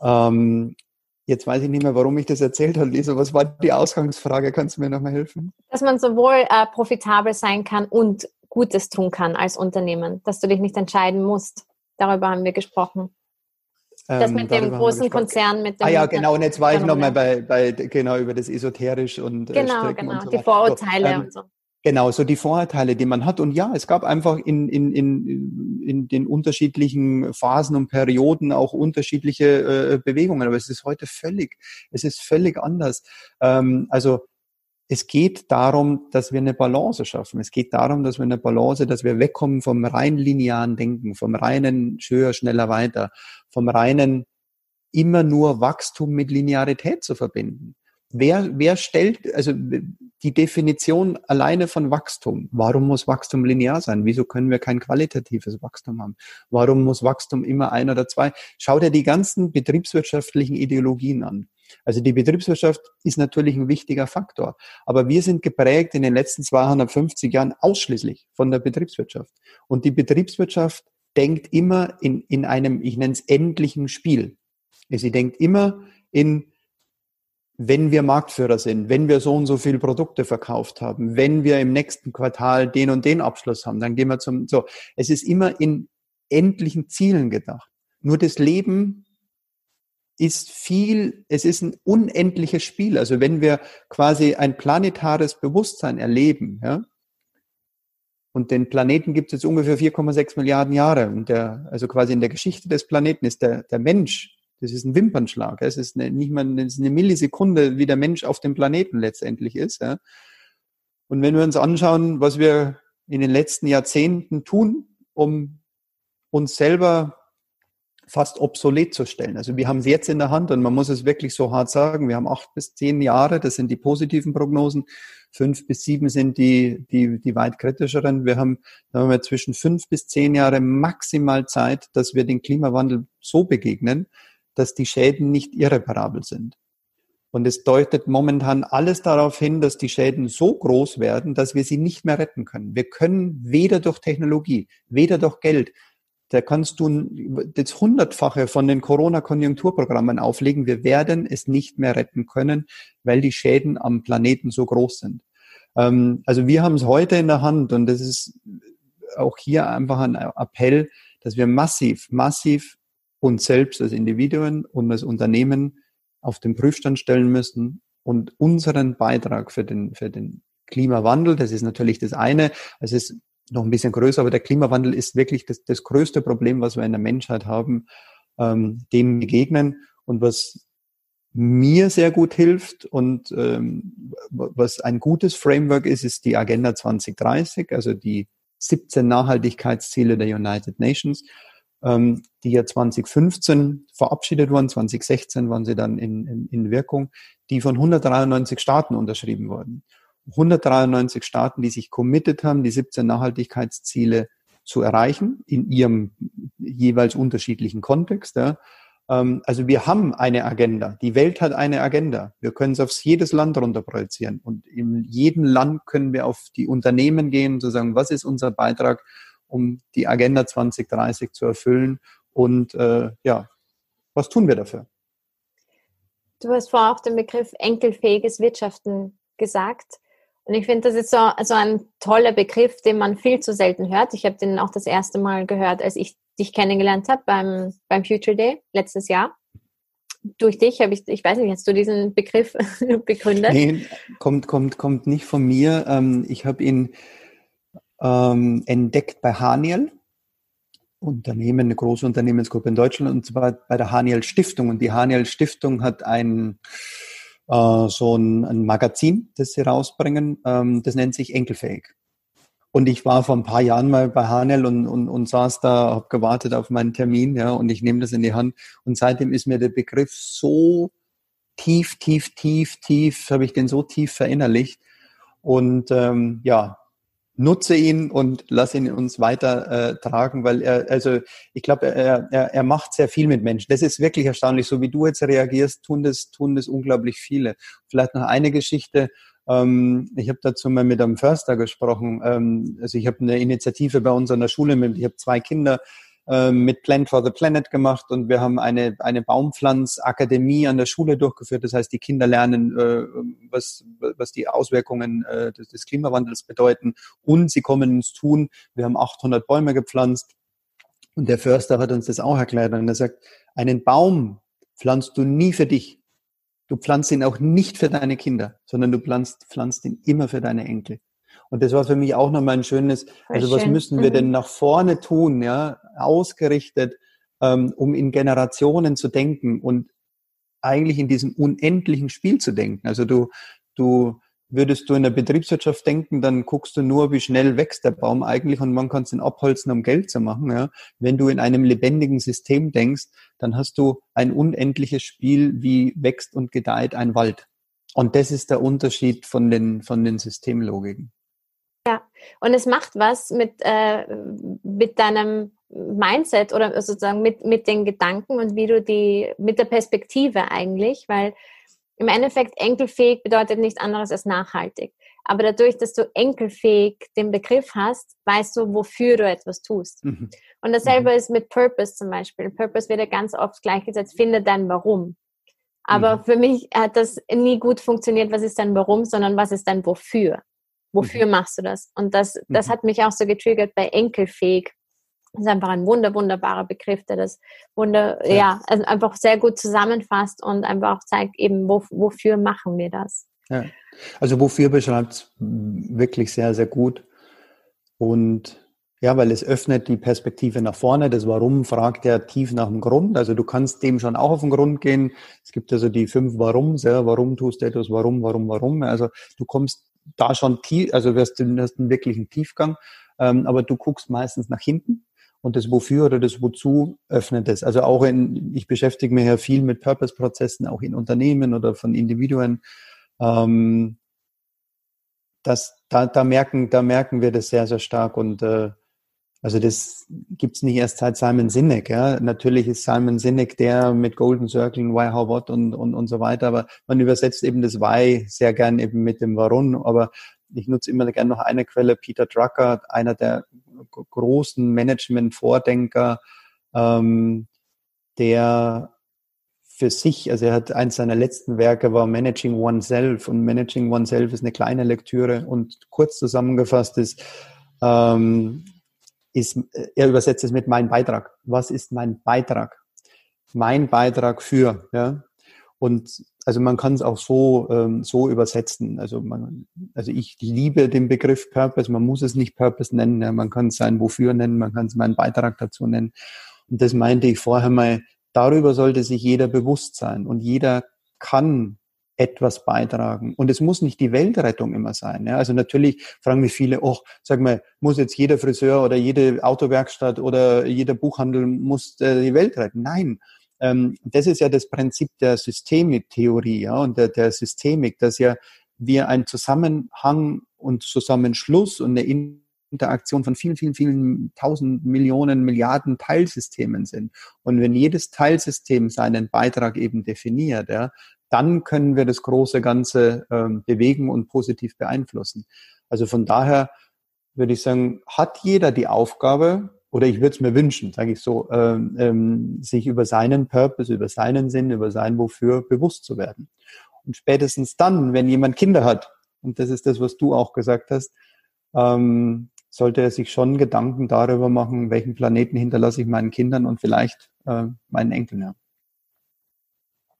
Ähm, Jetzt weiß ich nicht mehr, warum ich das erzählt habe, Lisa. Was war die Ausgangsfrage? Kannst du mir nochmal helfen? Dass man sowohl äh, profitabel sein kann und Gutes tun kann als Unternehmen, dass du dich nicht entscheiden musst. Darüber haben wir gesprochen. Das ähm, mit dem großen Konzern, mit dem. Ah ja, genau. Und jetzt war ich nochmal bei, bei, genau, über das esoterisch und äh, Genau, Stricken genau. Und so die Vorurteile so, ähm, und so. Genau, so die Vorurteile, die man hat. Und ja, es gab einfach in, in, in, in den unterschiedlichen Phasen und Perioden auch unterschiedliche äh, Bewegungen. Aber es ist heute völlig, es ist völlig anders. Ähm, also es geht darum, dass wir eine Balance schaffen. Es geht darum, dass wir eine Balance, dass wir wegkommen vom rein linearen Denken, vom reinen höher, schneller, weiter, vom reinen immer nur Wachstum mit Linearität zu verbinden. Wer, wer stellt, also die Definition alleine von Wachstum. Warum muss Wachstum linear sein? Wieso können wir kein qualitatives Wachstum haben? Warum muss Wachstum immer ein oder zwei? Schau dir die ganzen betriebswirtschaftlichen Ideologien an. Also die Betriebswirtschaft ist natürlich ein wichtiger Faktor. Aber wir sind geprägt in den letzten 250 Jahren ausschließlich von der Betriebswirtschaft. Und die Betriebswirtschaft denkt immer in, in einem, ich nenne es endlichen Spiel. Sie denkt immer in wenn wir Marktführer sind, wenn wir so und so viele Produkte verkauft haben, wenn wir im nächsten Quartal den und den Abschluss haben, dann gehen wir zum, so. Es ist immer in endlichen Zielen gedacht. Nur das Leben ist viel, es ist ein unendliches Spiel. Also wenn wir quasi ein planetares Bewusstsein erleben, ja, und den Planeten gibt es jetzt ungefähr 4,6 Milliarden Jahre. Und der, also quasi in der Geschichte des Planeten ist der, der Mensch das ist ein Wimpernschlag. Es ist eine, nicht mal eine, eine Millisekunde, wie der Mensch auf dem Planeten letztendlich ist. Ja. Und wenn wir uns anschauen, was wir in den letzten Jahrzehnten tun, um uns selber fast obsolet zu stellen. Also wir haben es jetzt in der Hand und man muss es wirklich so hart sagen. Wir haben acht bis zehn Jahre, das sind die positiven Prognosen. Fünf bis sieben sind die, die, die weit kritischeren. Wir haben, haben wir zwischen fünf bis zehn Jahre maximal Zeit, dass wir den Klimawandel so begegnen, dass die Schäden nicht irreparabel sind. Und es deutet momentan alles darauf hin, dass die Schäden so groß werden, dass wir sie nicht mehr retten können. Wir können weder durch Technologie, weder durch Geld, da kannst du das Hundertfache von den Corona-Konjunkturprogrammen auflegen. Wir werden es nicht mehr retten können, weil die Schäden am Planeten so groß sind. Ähm, also wir haben es heute in der Hand und das ist auch hier einfach ein Appell, dass wir massiv, massiv uns selbst als Individuen und als Unternehmen auf den Prüfstand stellen müssen und unseren Beitrag für den, für den Klimawandel, das ist natürlich das eine, es ist noch ein bisschen größer, aber der Klimawandel ist wirklich das, das größte Problem, was wir in der Menschheit haben, ähm, dem begegnen und was mir sehr gut hilft und ähm, was ein gutes Framework ist, ist die Agenda 2030, also die 17 Nachhaltigkeitsziele der United Nations ähm, die ja 2015 verabschiedet wurden, 2016 waren sie dann in, in, in Wirkung, die von 193 Staaten unterschrieben wurden. 193 Staaten, die sich committed haben, die 17 Nachhaltigkeitsziele zu erreichen, in ihrem jeweils unterschiedlichen Kontext. Ja. Ähm, also wir haben eine Agenda. Die Welt hat eine Agenda. Wir können es auf jedes Land runter projizieren. Und in jedem Land können wir auf die Unternehmen gehen zu sagen, was ist unser Beitrag um die Agenda 2030 zu erfüllen. Und äh, ja, was tun wir dafür? Du hast vorher auch den Begriff enkelfähiges Wirtschaften gesagt. Und ich finde, das ist so, so ein toller Begriff, den man viel zu selten hört. Ich habe den auch das erste Mal gehört, als ich dich kennengelernt habe beim, beim Future Day letztes Jahr. Durch dich habe ich, ich weiß nicht, hast du diesen Begriff begründet? Nee, kommt, kommt, kommt nicht von mir. Ähm, ich habe ihn ähm, entdeckt bei Haniel, Unternehmen, eine große Unternehmensgruppe in Deutschland, und zwar bei der Haniel Stiftung. Und die Haniel Stiftung hat ein äh, so ein, ein, Magazin, das sie rausbringen, ähm, das nennt sich Enkelfähig. Und ich war vor ein paar Jahren mal bei Hanel und, und, und saß da, habe gewartet auf meinen Termin, ja, und ich nehme das in die Hand. Und seitdem ist mir der Begriff so tief, tief, tief, tief, habe ich den so tief verinnerlicht. Und ähm, ja, nutze ihn und lass ihn uns weiter äh, tragen, weil er, also ich glaube, er, er, er macht sehr viel mit Menschen. Das ist wirklich erstaunlich. So wie du jetzt reagierst, tun das, tun das unglaublich viele. Vielleicht noch eine Geschichte. Ähm, ich habe dazu mal mit einem Förster gesprochen. Ähm, also ich habe eine Initiative bei uns an der Schule, mit, ich habe zwei Kinder, mit Plant for the Planet gemacht und wir haben eine, eine Baumpflanzakademie an der Schule durchgeführt. Das heißt, die Kinder lernen, äh, was, was die Auswirkungen äh, des, des Klimawandels bedeuten und sie kommen ins Tun. Wir haben 800 Bäume gepflanzt und der Förster hat uns das auch erklärt und er sagt, einen Baum pflanzt du nie für dich. Du pflanzt ihn auch nicht für deine Kinder, sondern du pflanzt, pflanzt ihn immer für deine Enkel. Und das war für mich auch nochmal ein schönes, also was müssen wir denn mhm. nach vorne tun, ja, ausgerichtet, ähm, um in Generationen zu denken und eigentlich in diesem unendlichen Spiel zu denken. Also du, du würdest du in der Betriebswirtschaft denken, dann guckst du nur, wie schnell wächst der Baum eigentlich und man kann es ihn abholzen, um Geld zu machen. Ja. Wenn du in einem lebendigen System denkst, dann hast du ein unendliches Spiel, wie wächst und gedeiht ein Wald. Und das ist der Unterschied von den, von den Systemlogiken. Ja, und es macht was mit, äh, mit deinem Mindset oder sozusagen mit, mit den Gedanken und wie du die, mit der Perspektive eigentlich, weil im Endeffekt enkelfähig bedeutet nichts anderes als nachhaltig. Aber dadurch, dass du enkelfähig den Begriff hast, weißt du, wofür du etwas tust. Mhm. Und dasselbe mhm. ist mit Purpose zum Beispiel. Purpose wird ja ganz oft gleichgesetzt, finde dein Warum. Aber mhm. für mich hat das nie gut funktioniert, was ist dein Warum, sondern was ist dein Wofür. Wofür mhm. machst du das? Und das, das mhm. hat mich auch so getriggert bei enkelfähig, das ist einfach ein wunder, wunderbarer Begriff, der das wunder, ja, ja also einfach sehr gut zusammenfasst und einfach auch zeigt eben, wo, wofür machen wir das. Ja. Also wofür beschreibt wirklich sehr, sehr gut. Und ja, weil es öffnet die Perspektive nach vorne. Das Warum fragt ja tief nach dem Grund. Also du kannst dem schon auch auf den Grund gehen. Es gibt also die fünf Warums, ja, warum tust du etwas, warum, warum, warum. Also du kommst da schon tief, also wirst du hast einen wirklichen Tiefgang, ähm, aber du guckst meistens nach hinten und das Wofür oder das Wozu öffnet es. Also auch in, ich beschäftige mich ja viel mit Purpose-Prozessen, auch in Unternehmen oder von Individuen. Ähm, das, da, da, merken, da merken wir das sehr, sehr stark. Und äh, also das gibt's nicht erst seit Simon Sinek. Ja. Natürlich ist Simon Sinek der mit Golden Circle, Why, How, What und, und, und so weiter. Aber man übersetzt eben das Why sehr gern eben mit dem Warum. Aber ich nutze immer gerne noch eine Quelle, Peter Drucker, einer der großen Management-Vordenker, ähm, der für sich, also er hat eins seiner letzten Werke war Managing Oneself und Managing Oneself ist eine kleine Lektüre und kurz zusammengefasst ist, ähm, ist, er übersetzt es mit mein Beitrag. Was ist mein Beitrag? Mein Beitrag für, ja. Und also man kann es auch so, ähm, so übersetzen. Also, man, also ich liebe den Begriff Purpose. Man muss es nicht Purpose nennen. Ja. Man kann es sein Wofür nennen. Man kann es meinen Beitrag dazu nennen. Und das meinte ich vorher mal. Darüber sollte sich jeder bewusst sein. Und jeder kann etwas beitragen. Und es muss nicht die Weltrettung immer sein. Ja? Also natürlich fragen mich viele, oh, sag mal, muss jetzt jeder Friseur oder jede Autowerkstatt oder jeder Buchhandel muss äh, die Welt retten? Nein. Ähm, das ist ja das Prinzip der Systemiktheorie ja, und der, der Systemik, dass ja wir ein Zusammenhang und Zusammenschluss und eine Interaktion von vielen, vielen, vielen tausend Millionen, Milliarden Teilsystemen sind. Und wenn jedes Teilsystem seinen Beitrag eben definiert, ja, dann können wir das große Ganze ähm, bewegen und positiv beeinflussen. Also von daher würde ich sagen, hat jeder die Aufgabe, oder ich würde es mir wünschen, sage ich so, ähm, ähm, sich über seinen Purpose, über seinen Sinn, über sein Wofür bewusst zu werden. Und spätestens dann, wenn jemand Kinder hat, und das ist das, was du auch gesagt hast, ähm, sollte er sich schon Gedanken darüber machen, welchen Planeten hinterlasse ich meinen Kindern und vielleicht äh, meinen Enkeln. Ja.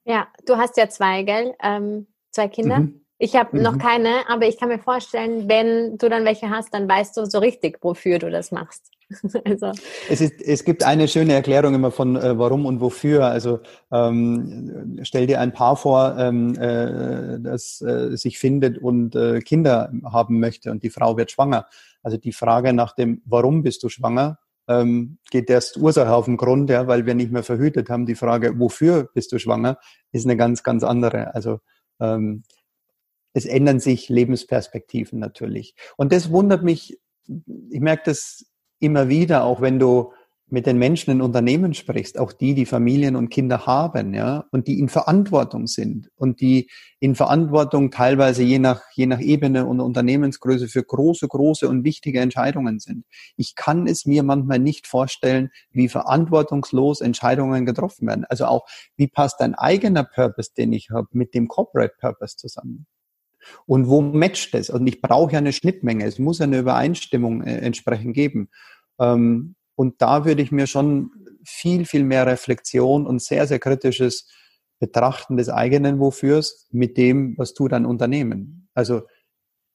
Ja, du hast ja zwei, gell? Ähm, zwei Kinder. Mhm. Ich habe mhm. noch keine, aber ich kann mir vorstellen, wenn du dann welche hast, dann weißt du so richtig, wofür du das machst. also. es, ist, es gibt eine schöne Erklärung immer von äh, warum und wofür. Also ähm, stell dir ein Paar vor, ähm, äh, das äh, sich findet und äh, Kinder haben möchte und die Frau wird schwanger. Also die Frage nach dem Warum bist du schwanger ähm, geht erst Ursache auf den Grund, ja, weil wir nicht mehr verhütet haben. Die Frage, wofür bist du schwanger, ist eine ganz, ganz andere. Also ähm, es ändern sich Lebensperspektiven natürlich. Und das wundert mich, ich merke das immer wieder, auch wenn du, mit den Menschen in Unternehmen sprichst, auch die, die Familien und Kinder haben, ja, und die in Verantwortung sind und die in Verantwortung teilweise je nach, je nach Ebene und Unternehmensgröße für große, große und wichtige Entscheidungen sind. Ich kann es mir manchmal nicht vorstellen, wie verantwortungslos Entscheidungen getroffen werden. Also auch, wie passt dein eigener Purpose, den ich habe, mit dem Corporate Purpose zusammen? Und wo matcht es? Und ich brauche ja eine Schnittmenge. Es muss eine Übereinstimmung äh, entsprechend geben. Ähm, und da würde ich mir schon viel, viel mehr Reflexion und sehr, sehr kritisches Betrachten des eigenen Wofürs mit dem, was tut ein Unternehmen. Also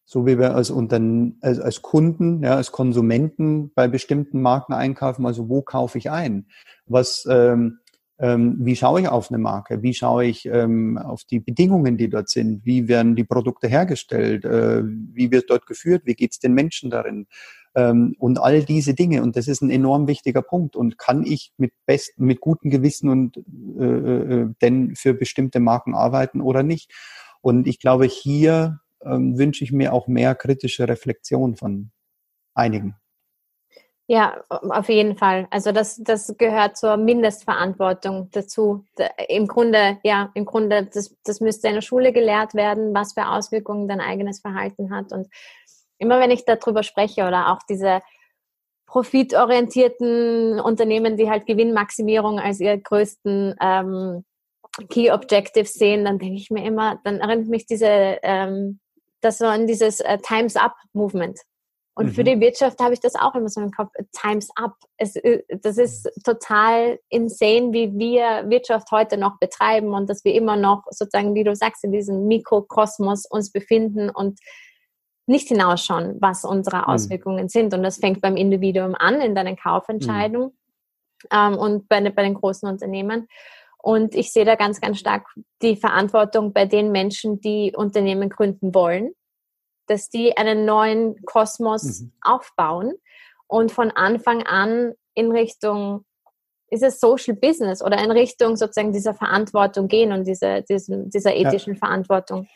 so wie wir als, Unterne als, als Kunden, ja, als Konsumenten bei bestimmten Marken einkaufen, also wo kaufe ich ein? Was, ähm, ähm, wie schaue ich auf eine Marke? Wie schaue ich ähm, auf die Bedingungen, die dort sind? Wie werden die Produkte hergestellt? Äh, wie wird dort geführt? Wie geht es den Menschen darin? Ähm, und all diese Dinge. Und das ist ein enorm wichtiger Punkt. Und kann ich mit besten, mit gutem Gewissen und äh, äh, denn für bestimmte Marken arbeiten oder nicht? Und ich glaube, hier ähm, wünsche ich mir auch mehr kritische Reflexion von einigen. Ja, auf jeden Fall. Also das, das gehört zur Mindestverantwortung dazu. Im Grunde, ja, im Grunde, das, das müsste in der Schule gelehrt werden, was für Auswirkungen dein eigenes Verhalten hat. Und immer wenn ich darüber spreche oder auch diese profitorientierten Unternehmen, die halt Gewinnmaximierung als ihr größten ähm, Key Objective sehen, dann denke ich mir immer, dann erinnert mich diese, ähm, das so an dieses äh, Times Up Movement. Und mhm. für die Wirtschaft habe ich das auch immer so im Kopf, Times Up. Es, äh, das ist total insane, wie wir Wirtschaft heute noch betreiben und dass wir immer noch sozusagen, wie du sagst, in diesem Mikrokosmos uns befinden und nicht hinausschauen, was unsere hm. Auswirkungen mhm. sind. Und das fängt beim Individuum an, in deinen Kaufentscheidungen mhm. ähm, und bei, bei den großen Unternehmen. Und ich sehe da ganz, ganz stark die Verantwortung bei den Menschen, die Unternehmen gründen wollen, dass die einen neuen Kosmos mhm. aufbauen und von Anfang an in Richtung, ist es Social Business oder in Richtung sozusagen dieser Verantwortung gehen und diese, diesen, dieser ethischen ja. Verantwortung.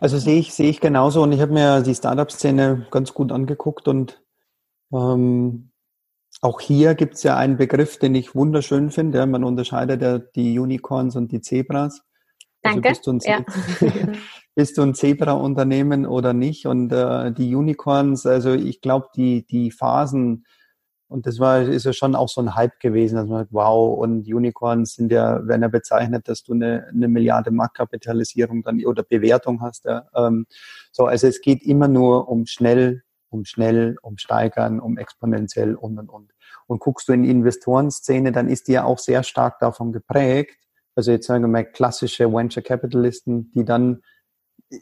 Also sehe ich, sehe ich genauso und ich habe mir die Startup-Szene ganz gut angeguckt und ähm, auch hier gibt es ja einen Begriff, den ich wunderschön finde. Ja, man unterscheidet ja die Unicorns und die Zebras. Also Danke. Also bist, du ein, ja. bist du ein Zebra-Unternehmen oder nicht? Und äh, die Unicorns, also ich glaube, die, die Phasen und das war, ist ja schon auch so ein Hype gewesen, dass man sagt, wow, und Unicorns sind ja, werden ja bezeichnet, dass du eine, eine Milliarde Marktkapitalisierung dann oder Bewertung hast. Ja. Ähm, so, also es geht immer nur um schnell, um schnell, um steigern, um exponentiell und und und. Und guckst du in die Investorenszene, dann ist die ja auch sehr stark davon geprägt. Also jetzt sagen wir mal klassische Venture Capitalisten, die dann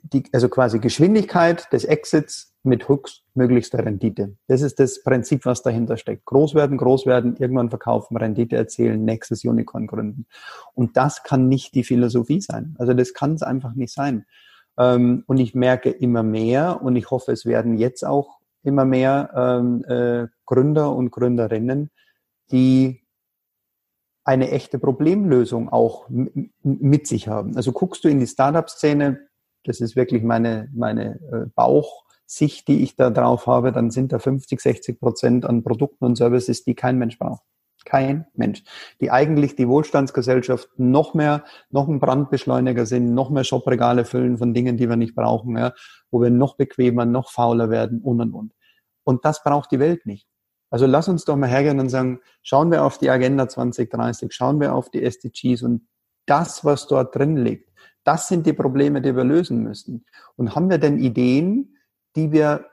die, also quasi Geschwindigkeit des Exits mit höchstmöglichster Rendite. Das ist das Prinzip, was dahinter steckt. Groß werden, groß werden, irgendwann verkaufen, Rendite erzielen, nächstes Unicorn gründen. Und das kann nicht die Philosophie sein. Also das kann es einfach nicht sein. Ähm, und ich merke immer mehr und ich hoffe, es werden jetzt auch immer mehr ähm, äh, Gründer und Gründerinnen, die eine echte Problemlösung auch mit sich haben. Also guckst du in die Startup-Szene, das ist wirklich meine, meine äh, Bauchsicht, die ich da drauf habe, dann sind da 50, 60 Prozent an Produkten und Services, die kein Mensch braucht. Kein Mensch. Die eigentlich die Wohlstandsgesellschaft noch mehr, noch ein Brandbeschleuniger sind, noch mehr Shopregale füllen von Dingen, die wir nicht brauchen, ja, wo wir noch bequemer, noch fauler werden und und und. Und das braucht die Welt nicht. Also lass uns doch mal hergehen und sagen, schauen wir auf die Agenda 2030, schauen wir auf die SDGs und das, was dort drin liegt, das sind die Probleme, die wir lösen müssen. Und haben wir denn Ideen, die wir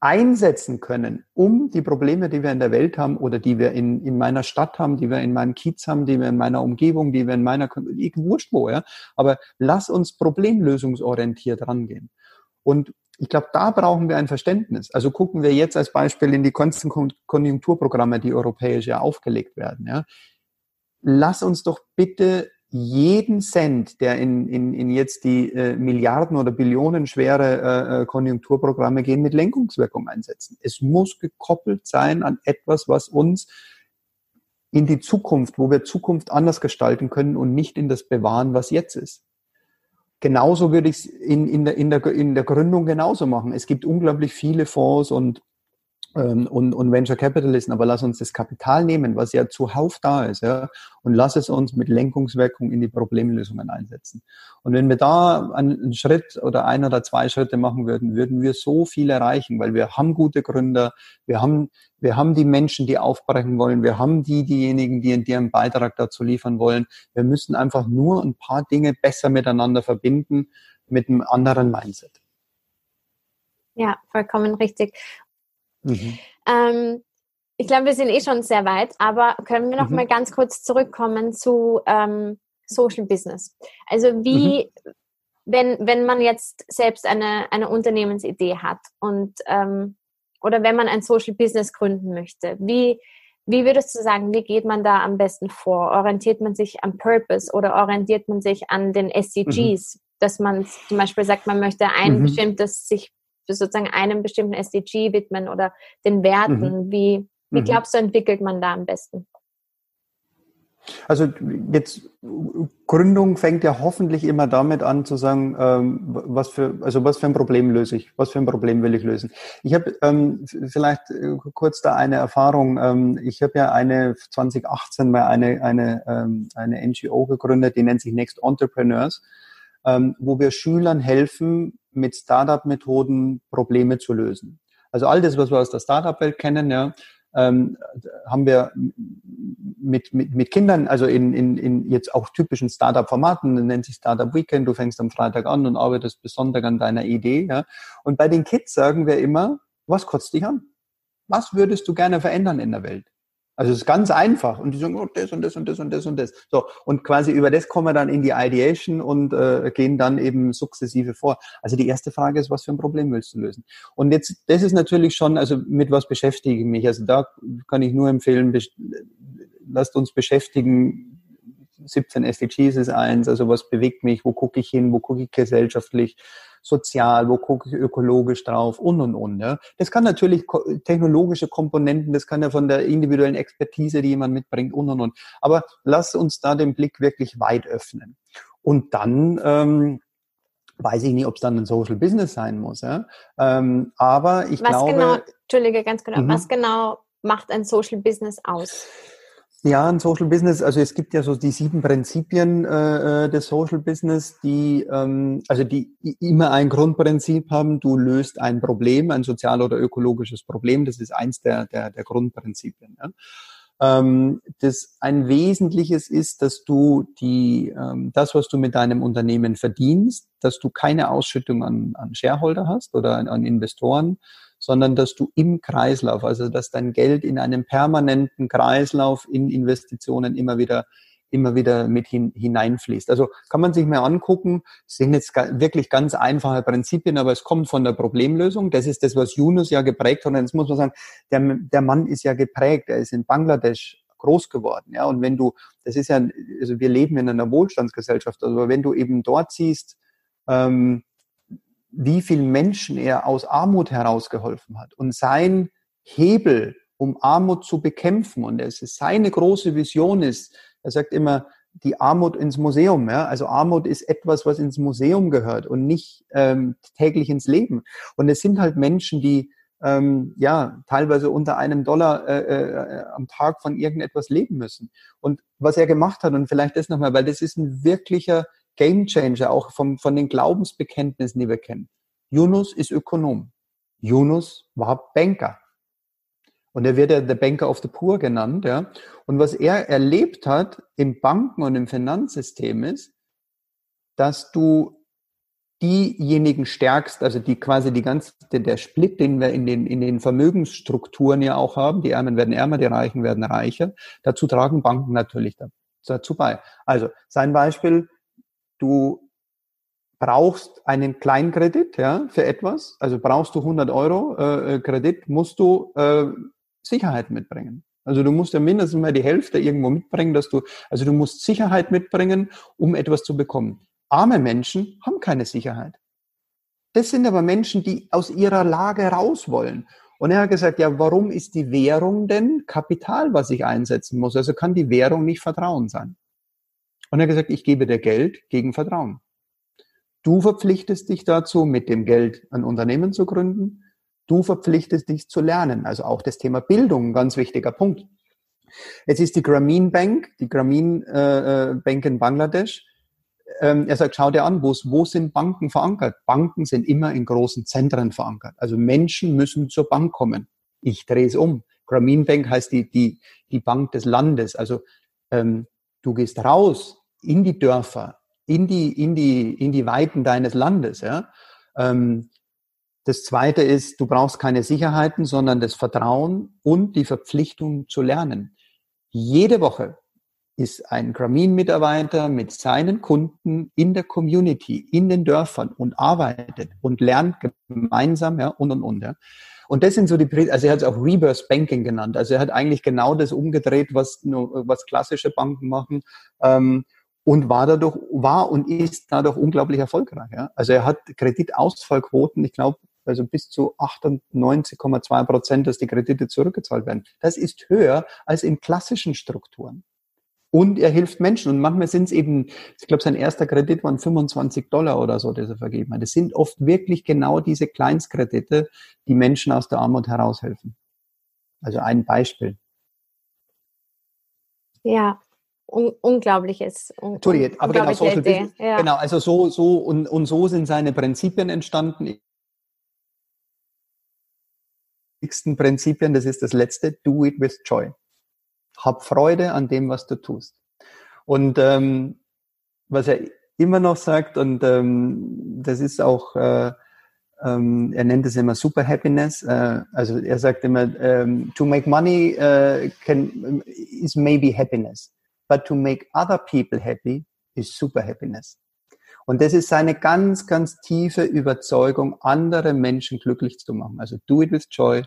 einsetzen können, um die Probleme, die wir in der Welt haben oder die wir in, in meiner Stadt haben, die wir in meinem Kiez haben, die wir in meiner Umgebung, die wir in meiner, wurscht wo, ja. Aber lass uns problemlösungsorientiert rangehen. Und ich glaube, da brauchen wir ein Verständnis. Also gucken wir jetzt als Beispiel in die Konjunkturprogramme, die europäisch ja aufgelegt werden, ja. Lass uns doch bitte jeden Cent, der in, in, in jetzt die äh, Milliarden oder Billionen schwere äh, äh, Konjunkturprogramme gehen, mit Lenkungswirkung einsetzen. Es muss gekoppelt sein an etwas, was uns in die Zukunft, wo wir Zukunft anders gestalten können und nicht in das bewahren, was jetzt ist. Genauso würde ich es in, in, der, in, der, in der Gründung genauso machen. Es gibt unglaublich viele Fonds und und, und Venture Capitalisten, aber lass uns das Kapital nehmen, was ja zuhauf da ist, ja, und lass es uns mit Lenkungswirkung in die Problemlösungen einsetzen. Und wenn wir da einen Schritt oder ein oder zwei Schritte machen würden, würden wir so viel erreichen, weil wir haben gute Gründer, wir haben, wir haben die Menschen, die aufbrechen wollen, wir haben die, diejenigen, die ihren Beitrag dazu liefern wollen. Wir müssen einfach nur ein paar Dinge besser miteinander verbinden mit einem anderen Mindset. Ja, vollkommen richtig. Mhm. Ähm, ich glaube, wir sind eh schon sehr weit, aber können wir noch mhm. mal ganz kurz zurückkommen zu ähm, Social Business? Also wie, mhm. wenn, wenn man jetzt selbst eine, eine Unternehmensidee hat und ähm, oder wenn man ein Social Business gründen möchte, wie, wie würdest du sagen, wie geht man da am besten vor? Orientiert man sich am Purpose oder orientiert man sich an den SDGs? Mhm. Dass man zum Beispiel sagt, man möchte ein mhm. bestimmtes sich sozusagen einem bestimmten SDG widmen oder den Werten? Mhm. Wie, wie mhm. glaubst du, entwickelt man da am besten? Also jetzt Gründung fängt ja hoffentlich immer damit an zu sagen, ähm, was für also was für ein Problem löse ich, was für ein Problem will ich lösen. Ich habe ähm, vielleicht äh, kurz da eine Erfahrung. Ähm, ich habe ja eine 2018 mal eine eine ähm, eine NGO gegründet, die nennt sich Next Entrepreneurs, ähm, wo wir Schülern helfen, mit Startup-Methoden Probleme zu lösen. Also all das, was wir aus der Startup-Welt kennen, ja, ähm, haben wir mit, mit, mit Kindern, also in, in, in jetzt auch typischen Startup-Formaten, nennt sich Startup Weekend, du fängst am Freitag an und arbeitest bis Sonntag an deiner Idee. Ja. Und bei den Kids sagen wir immer, was kotzt dich an? Was würdest du gerne verändern in der Welt? Also es ist ganz einfach. Und die sagen, oh, das und das und das und das und das. So, und quasi über das kommen wir dann in die Ideation und äh, gehen dann eben sukzessive vor. Also die erste Frage ist, was für ein Problem willst du lösen? Und jetzt, das ist natürlich schon, also mit was beschäftige ich mich? Also da kann ich nur empfehlen, lasst uns beschäftigen. 17 SDGs ist eins, also was bewegt mich, wo gucke ich hin, wo gucke ich gesellschaftlich, sozial, wo gucke ich ökologisch drauf und und und. Ja. Das kann natürlich technologische Komponenten, das kann ja von der individuellen Expertise, die jemand mitbringt und und und. Aber lass uns da den Blick wirklich weit öffnen. Und dann ähm, weiß ich nicht, ob es dann ein Social Business sein muss. Ja. Ähm, aber ich was glaube. Genau, Entschuldige, ganz genau. Mhm. Was genau macht ein Social Business aus? Ja, ein Social Business, also es gibt ja so die sieben Prinzipien äh, äh, des Social Business, die ähm, also die immer ein Grundprinzip haben, du löst ein Problem, ein sozial oder ökologisches Problem, das ist eins der, der, der Grundprinzipien. Ja. Ähm, das ein wesentliches ist, dass du die, ähm, das, was du mit deinem Unternehmen verdienst, dass du keine Ausschüttung an, an Shareholder hast oder an, an Investoren, sondern dass du im Kreislauf, also dass dein Geld in einem permanenten Kreislauf in Investitionen immer wieder immer wieder mit hin, hineinfließt. Also kann man sich mal angucken, das sind jetzt wirklich ganz einfache Prinzipien, aber es kommt von der Problemlösung. Das ist das, was Yunus ja geprägt hat. Und jetzt muss man sagen, der, der Mann ist ja geprägt, er ist in Bangladesch groß geworden. Ja, und wenn du, das ist ja, also wir leben in einer Wohlstandsgesellschaft, also wenn du eben dort siehst, ähm, wie vielen Menschen er aus Armut herausgeholfen hat und sein Hebel, um Armut zu bekämpfen und es ist seine große Vision ist, er sagt immer, die Armut ins Museum. Ja? Also Armut ist etwas, was ins Museum gehört und nicht ähm, täglich ins Leben. Und es sind halt Menschen, die ähm, ja teilweise unter einem Dollar äh, äh, am Tag von irgendetwas leben müssen. Und was er gemacht hat, und vielleicht das nochmal, weil das ist ein wirklicher Gamechanger auch vom, von den Glaubensbekenntnissen, die wir kennen. Yunus ist Ökonom. Yunus war Banker. Und er wird ja der Banker of the Poor genannt, ja. Und was er erlebt hat im Banken- und im Finanzsystem ist, dass du diejenigen stärkst, also die quasi die ganze, der Split, den wir in den, in den Vermögensstrukturen ja auch haben, die Ärmeren werden ärmer, die Reichen werden reicher, dazu tragen Banken natürlich dazu bei. Also sein Beispiel, du brauchst einen Kleinkredit ja, für etwas, also brauchst du 100 Euro äh, äh, Kredit, musst du äh, Sicherheit mitbringen. Also du musst ja mindestens mal die Hälfte irgendwo mitbringen, dass du, also du musst Sicherheit mitbringen, um etwas zu bekommen. Arme Menschen haben keine Sicherheit. Das sind aber Menschen, die aus ihrer Lage raus wollen. Und er hat gesagt, ja, warum ist die Währung denn Kapital, was ich einsetzen muss? Also kann die Währung nicht Vertrauen sein. Und er hat gesagt, ich gebe dir Geld gegen Vertrauen. Du verpflichtest dich dazu, mit dem Geld ein Unternehmen zu gründen. Du verpflichtest dich zu lernen. Also auch das Thema Bildung, ein ganz wichtiger Punkt. Jetzt ist die Grameen Bank, die Grameen äh, äh Bank in Bangladesch. Ähm, er sagt, schau dir an, wo, wo sind Banken verankert? Banken sind immer in großen Zentren verankert. Also Menschen müssen zur Bank kommen. Ich drehe es um. Grameen Bank heißt die, die, die Bank des Landes. Also ähm, du gehst raus in die Dörfer, in die, in die, in die Weiten deines Landes. Ja? Ähm, das zweite ist, du brauchst keine Sicherheiten, sondern das Vertrauen und die Verpflichtung zu lernen. Jede Woche ist ein Grameen-Mitarbeiter mit seinen Kunden in der Community, in den Dörfern und arbeitet und lernt gemeinsam, ja, und, und, und, ja. Und das sind so die, also er hat es auch Reverse Banking genannt. Also er hat eigentlich genau das umgedreht, was, was klassische Banken machen. Ähm, und war dadurch, war und ist dadurch unglaublich erfolgreich. Ja? Also er hat Kreditausfallquoten, ich glaube, also bis zu 98,2 Prozent, dass die Kredite zurückgezahlt werden. Das ist höher als in klassischen Strukturen. Und er hilft Menschen. Und manchmal sind es eben, ich glaube, sein erster Kredit waren 25 Dollar oder so, das er vergeben hat. Das sind oft wirklich genau diese Kleinstkredite, die Menschen aus der Armut heraushelfen. Also ein Beispiel. Ja, un unglaubliches. Un Entschuldige, aber genau, Social Business, ja. genau, also so, so und, und so sind seine Prinzipien entstanden. Prinzipien, das ist das letzte, do it with joy. Hab Freude an dem, was du tust. Und ähm, was er immer noch sagt, und ähm, das ist auch, äh, ähm, er nennt es immer Super Happiness. Äh, also er sagt immer, ähm, to make money uh, can, is maybe happiness, but to make other people happy is super happiness. Und das ist seine ganz, ganz tiefe Überzeugung, andere Menschen glücklich zu machen. Also do it with joy,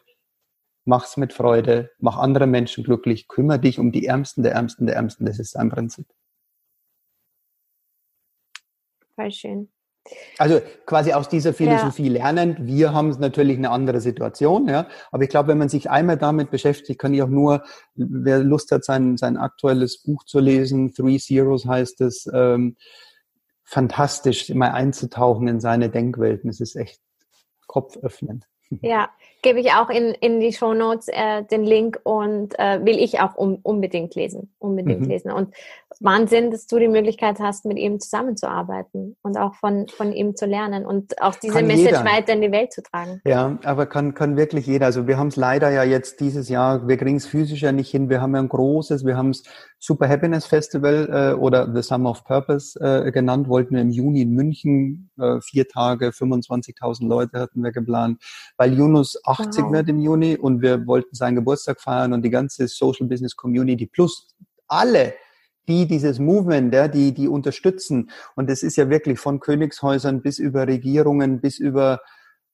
mach's mit Freude, mach andere Menschen glücklich, kümmere dich um die Ärmsten der Ärmsten der Ärmsten. Das ist sein Prinzip. Voll schön. Also quasi aus dieser Philosophie ja. lernend. Wir haben natürlich eine andere Situation, ja. Aber ich glaube, wenn man sich einmal damit beschäftigt, kann ich auch nur, wer Lust hat, sein, sein aktuelles Buch zu lesen, Three Zeros heißt es, ähm, fantastisch, mal einzutauchen in seine Denkwelten. Es ist echt kopföffnend. Ja, gebe ich auch in, in die Show Notes äh, den Link und äh, will ich auch um, unbedingt lesen. Unbedingt mhm. lesen. Und Wahnsinn, dass du die Möglichkeit hast, mit ihm zusammenzuarbeiten und auch von, von ihm zu lernen und auch diese kann Message jeder. weiter in die Welt zu tragen. Ja, aber kann, kann wirklich jeder. Also wir haben es leider ja jetzt dieses Jahr, wir kriegen es physisch ja nicht hin. Wir haben ja ein großes, wir haben es Super Happiness Festival äh, oder The Summer of Purpose äh, genannt, wollten wir im Juni in München, äh, vier Tage, 25.000 Leute hatten wir geplant, weil Yunus 80 wow. wird im Juni und wir wollten seinen Geburtstag feiern und die ganze Social Business Community plus alle die dieses Movement, ja, die, die unterstützen. Und das ist ja wirklich von Königshäusern bis über Regierungen, bis über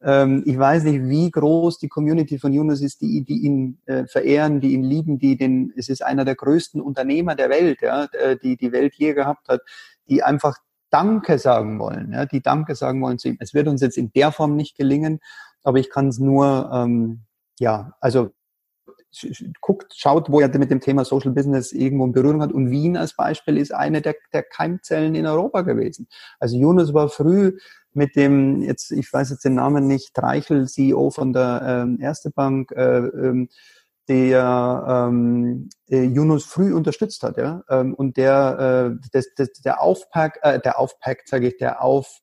ähm, ich weiß nicht, wie groß die Community von Yunus ist, die, die ihn äh, verehren, die ihn lieben, die den, es ist einer der größten Unternehmer der Welt, ja, äh, die die Welt je gehabt hat, die einfach Danke sagen wollen, ja, die Danke sagen wollen zu ihm. Es wird uns jetzt in der Form nicht gelingen, aber ich kann es nur, ähm, ja, also guckt, schaut, wo er mit dem Thema Social Business irgendwo in Berührung hat. Und Wien als Beispiel ist eine der, der Keimzellen in Europa gewesen. Also Yunus war früh mit dem, jetzt, ich weiß jetzt den Namen nicht, Reichel, CEO von der ähm, Erste Bank, äh, ähm, der ähm, äh, Yunus früh unterstützt hat, ja, ähm, und der, äh, das, das, der Aufpack, äh, der Aufpack, sage ich, der auf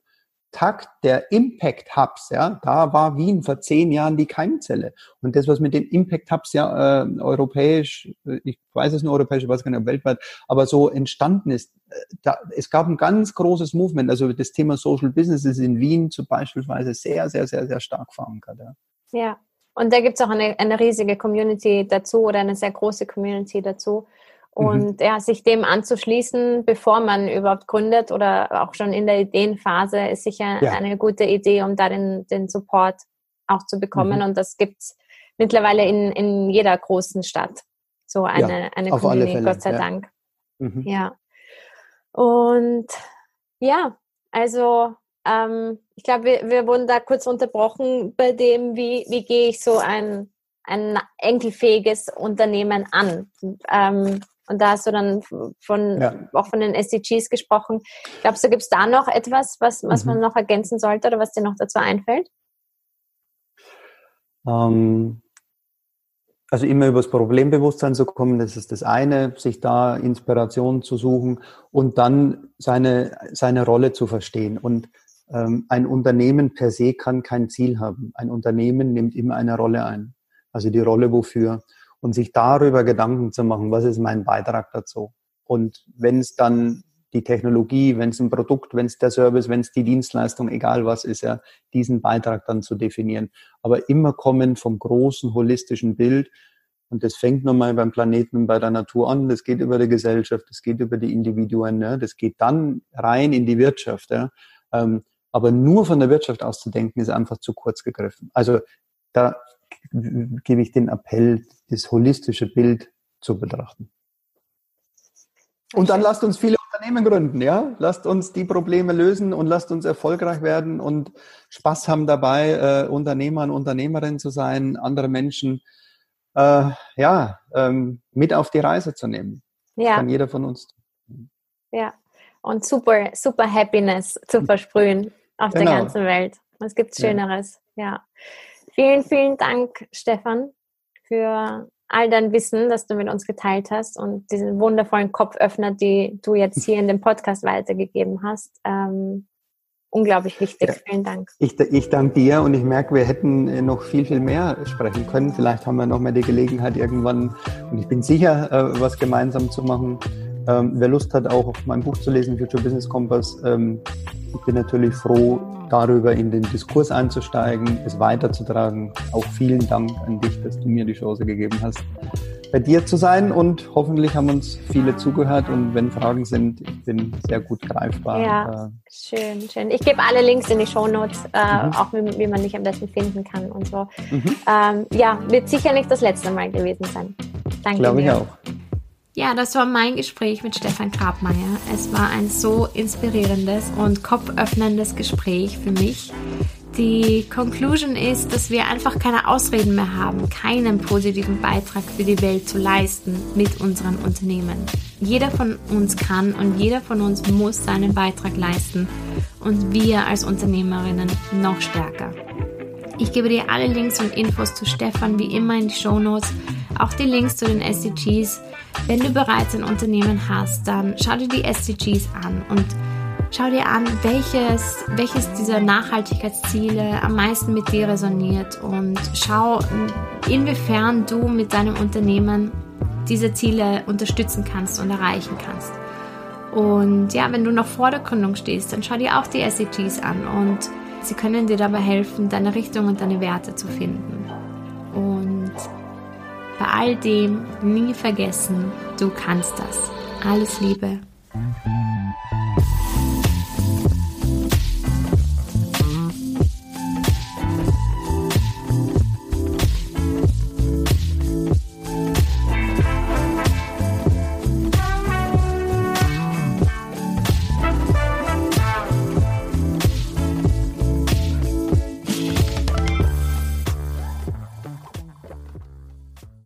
Takt der Impact Hubs, ja, da war Wien vor zehn Jahren die Keimzelle. Und das, was mit den Impact Hubs ja äh, europäisch, äh, ich weiß es nur europäisch, ich weiß gar nicht, weltweit, aber so entstanden ist, äh, da, es gab ein ganz großes Movement. Also das Thema Social Business ist in Wien zum beispielsweise sehr, sehr, sehr, sehr stark verankert. Ja. ja. Und da gibt es auch eine, eine riesige Community dazu oder eine sehr große Community dazu. Mhm. Und mhm. ja, sich dem anzuschließen, bevor man überhaupt gründet oder auch schon in der Ideenphase, ist sicher ja. eine gute Idee, um da den, den Support auch zu bekommen. Mhm. Und das gibt's mittlerweile in, in jeder großen Stadt. So eine, ja, eine Community, Gott sei ja. Dank. Mhm. Ja. Und ja, also ähm, ich glaube, wir, wir wurden da kurz unterbrochen bei dem, wie, wie gehe ich so ein, ein enkelfähiges Unternehmen an. Ähm, und da hast du dann von, ja. auch von den SDGs gesprochen. Glaubst du, gibt es da noch etwas, was, was mhm. man noch ergänzen sollte oder was dir noch dazu einfällt? Ähm, also immer übers Problembewusstsein zu kommen, das ist das eine, sich da Inspiration zu suchen und dann seine, seine Rolle zu verstehen. Und ähm, ein Unternehmen per se kann kein Ziel haben. Ein Unternehmen nimmt immer eine Rolle ein. Also die Rolle wofür. Und sich darüber Gedanken zu machen, was ist mein Beitrag dazu? Und wenn es dann die Technologie, wenn es ein Produkt, wenn es der Service, wenn es die Dienstleistung, egal was ist, ja, diesen Beitrag dann zu definieren. Aber immer kommen vom großen holistischen Bild. Und das fängt nochmal beim Planeten und bei der Natur an. Das geht über die Gesellschaft, das geht über die Individuen, ja, das geht dann rein in die Wirtschaft. Ja. Ähm, aber nur von der Wirtschaft auszudenken, ist einfach zu kurz gegriffen. Also da gebe ich den Appell, das holistische Bild zu betrachten. Und dann lasst uns viele Unternehmen gründen, ja. Lasst uns die Probleme lösen und lasst uns erfolgreich werden und Spaß haben dabei, äh, Unternehmer und Unternehmerin zu sein, andere Menschen äh, ja ähm, mit auf die Reise zu nehmen. Ja. Das kann jeder von uns. Tun. Ja. Und super, super Happiness zu versprühen auf genau. der ganzen Welt. Was gibt's Schöneres? Ja. ja. Vielen, vielen Dank, Stefan, für all dein Wissen, das du mit uns geteilt hast und diesen wundervollen Kopföffner, die du jetzt hier in dem Podcast weitergegeben hast. Ähm, unglaublich wichtig. Ja. Vielen Dank. Ich, ich danke dir und ich merke, wir hätten äh, noch viel, viel mehr sprechen können. Vielleicht haben wir noch mal die Gelegenheit irgendwann, und ich bin sicher, äh, was gemeinsam zu machen. Ähm, wer Lust hat, auch mein Buch zu lesen, Future Business Compass, ähm, ich bin natürlich froh, darüber in den Diskurs einzusteigen, es weiterzutragen. Auch vielen Dank an dich, dass du mir die Chance gegeben hast, bei dir zu sein und hoffentlich haben uns viele zugehört und wenn Fragen sind, ich bin sehr gut greifbar. Ja, äh, schön, schön. Ich gebe alle Links in die Shownotes, äh, mhm. auch wie, wie, man dich am besten finden kann und so. Mhm. Ähm, ja, wird sicher nicht das letzte Mal gewesen sein. Danke Glaube ich auch. Ja, das war mein Gespräch mit Stefan Grabmeier. Es war ein so inspirierendes und kopföffnendes Gespräch für mich. Die Conclusion ist, dass wir einfach keine Ausreden mehr haben, keinen positiven Beitrag für die Welt zu leisten mit unserem Unternehmen. Jeder von uns kann und jeder von uns muss seinen Beitrag leisten und wir als Unternehmerinnen noch stärker. Ich gebe dir alle Links und Infos zu Stefan wie immer in die Show Notes, auch die Links zu den SDGs wenn du bereits ein Unternehmen hast, dann schau dir die SDGs an und schau dir an, welches, welches dieser Nachhaltigkeitsziele am meisten mit dir resoniert und schau, inwiefern du mit deinem Unternehmen diese Ziele unterstützen kannst und erreichen kannst. Und ja, wenn du noch vor der Gründung stehst, dann schau dir auch die SDGs an und sie können dir dabei helfen, deine Richtung und deine Werte zu finden. Und bei all dem nie vergessen, du kannst das. Alles Liebe.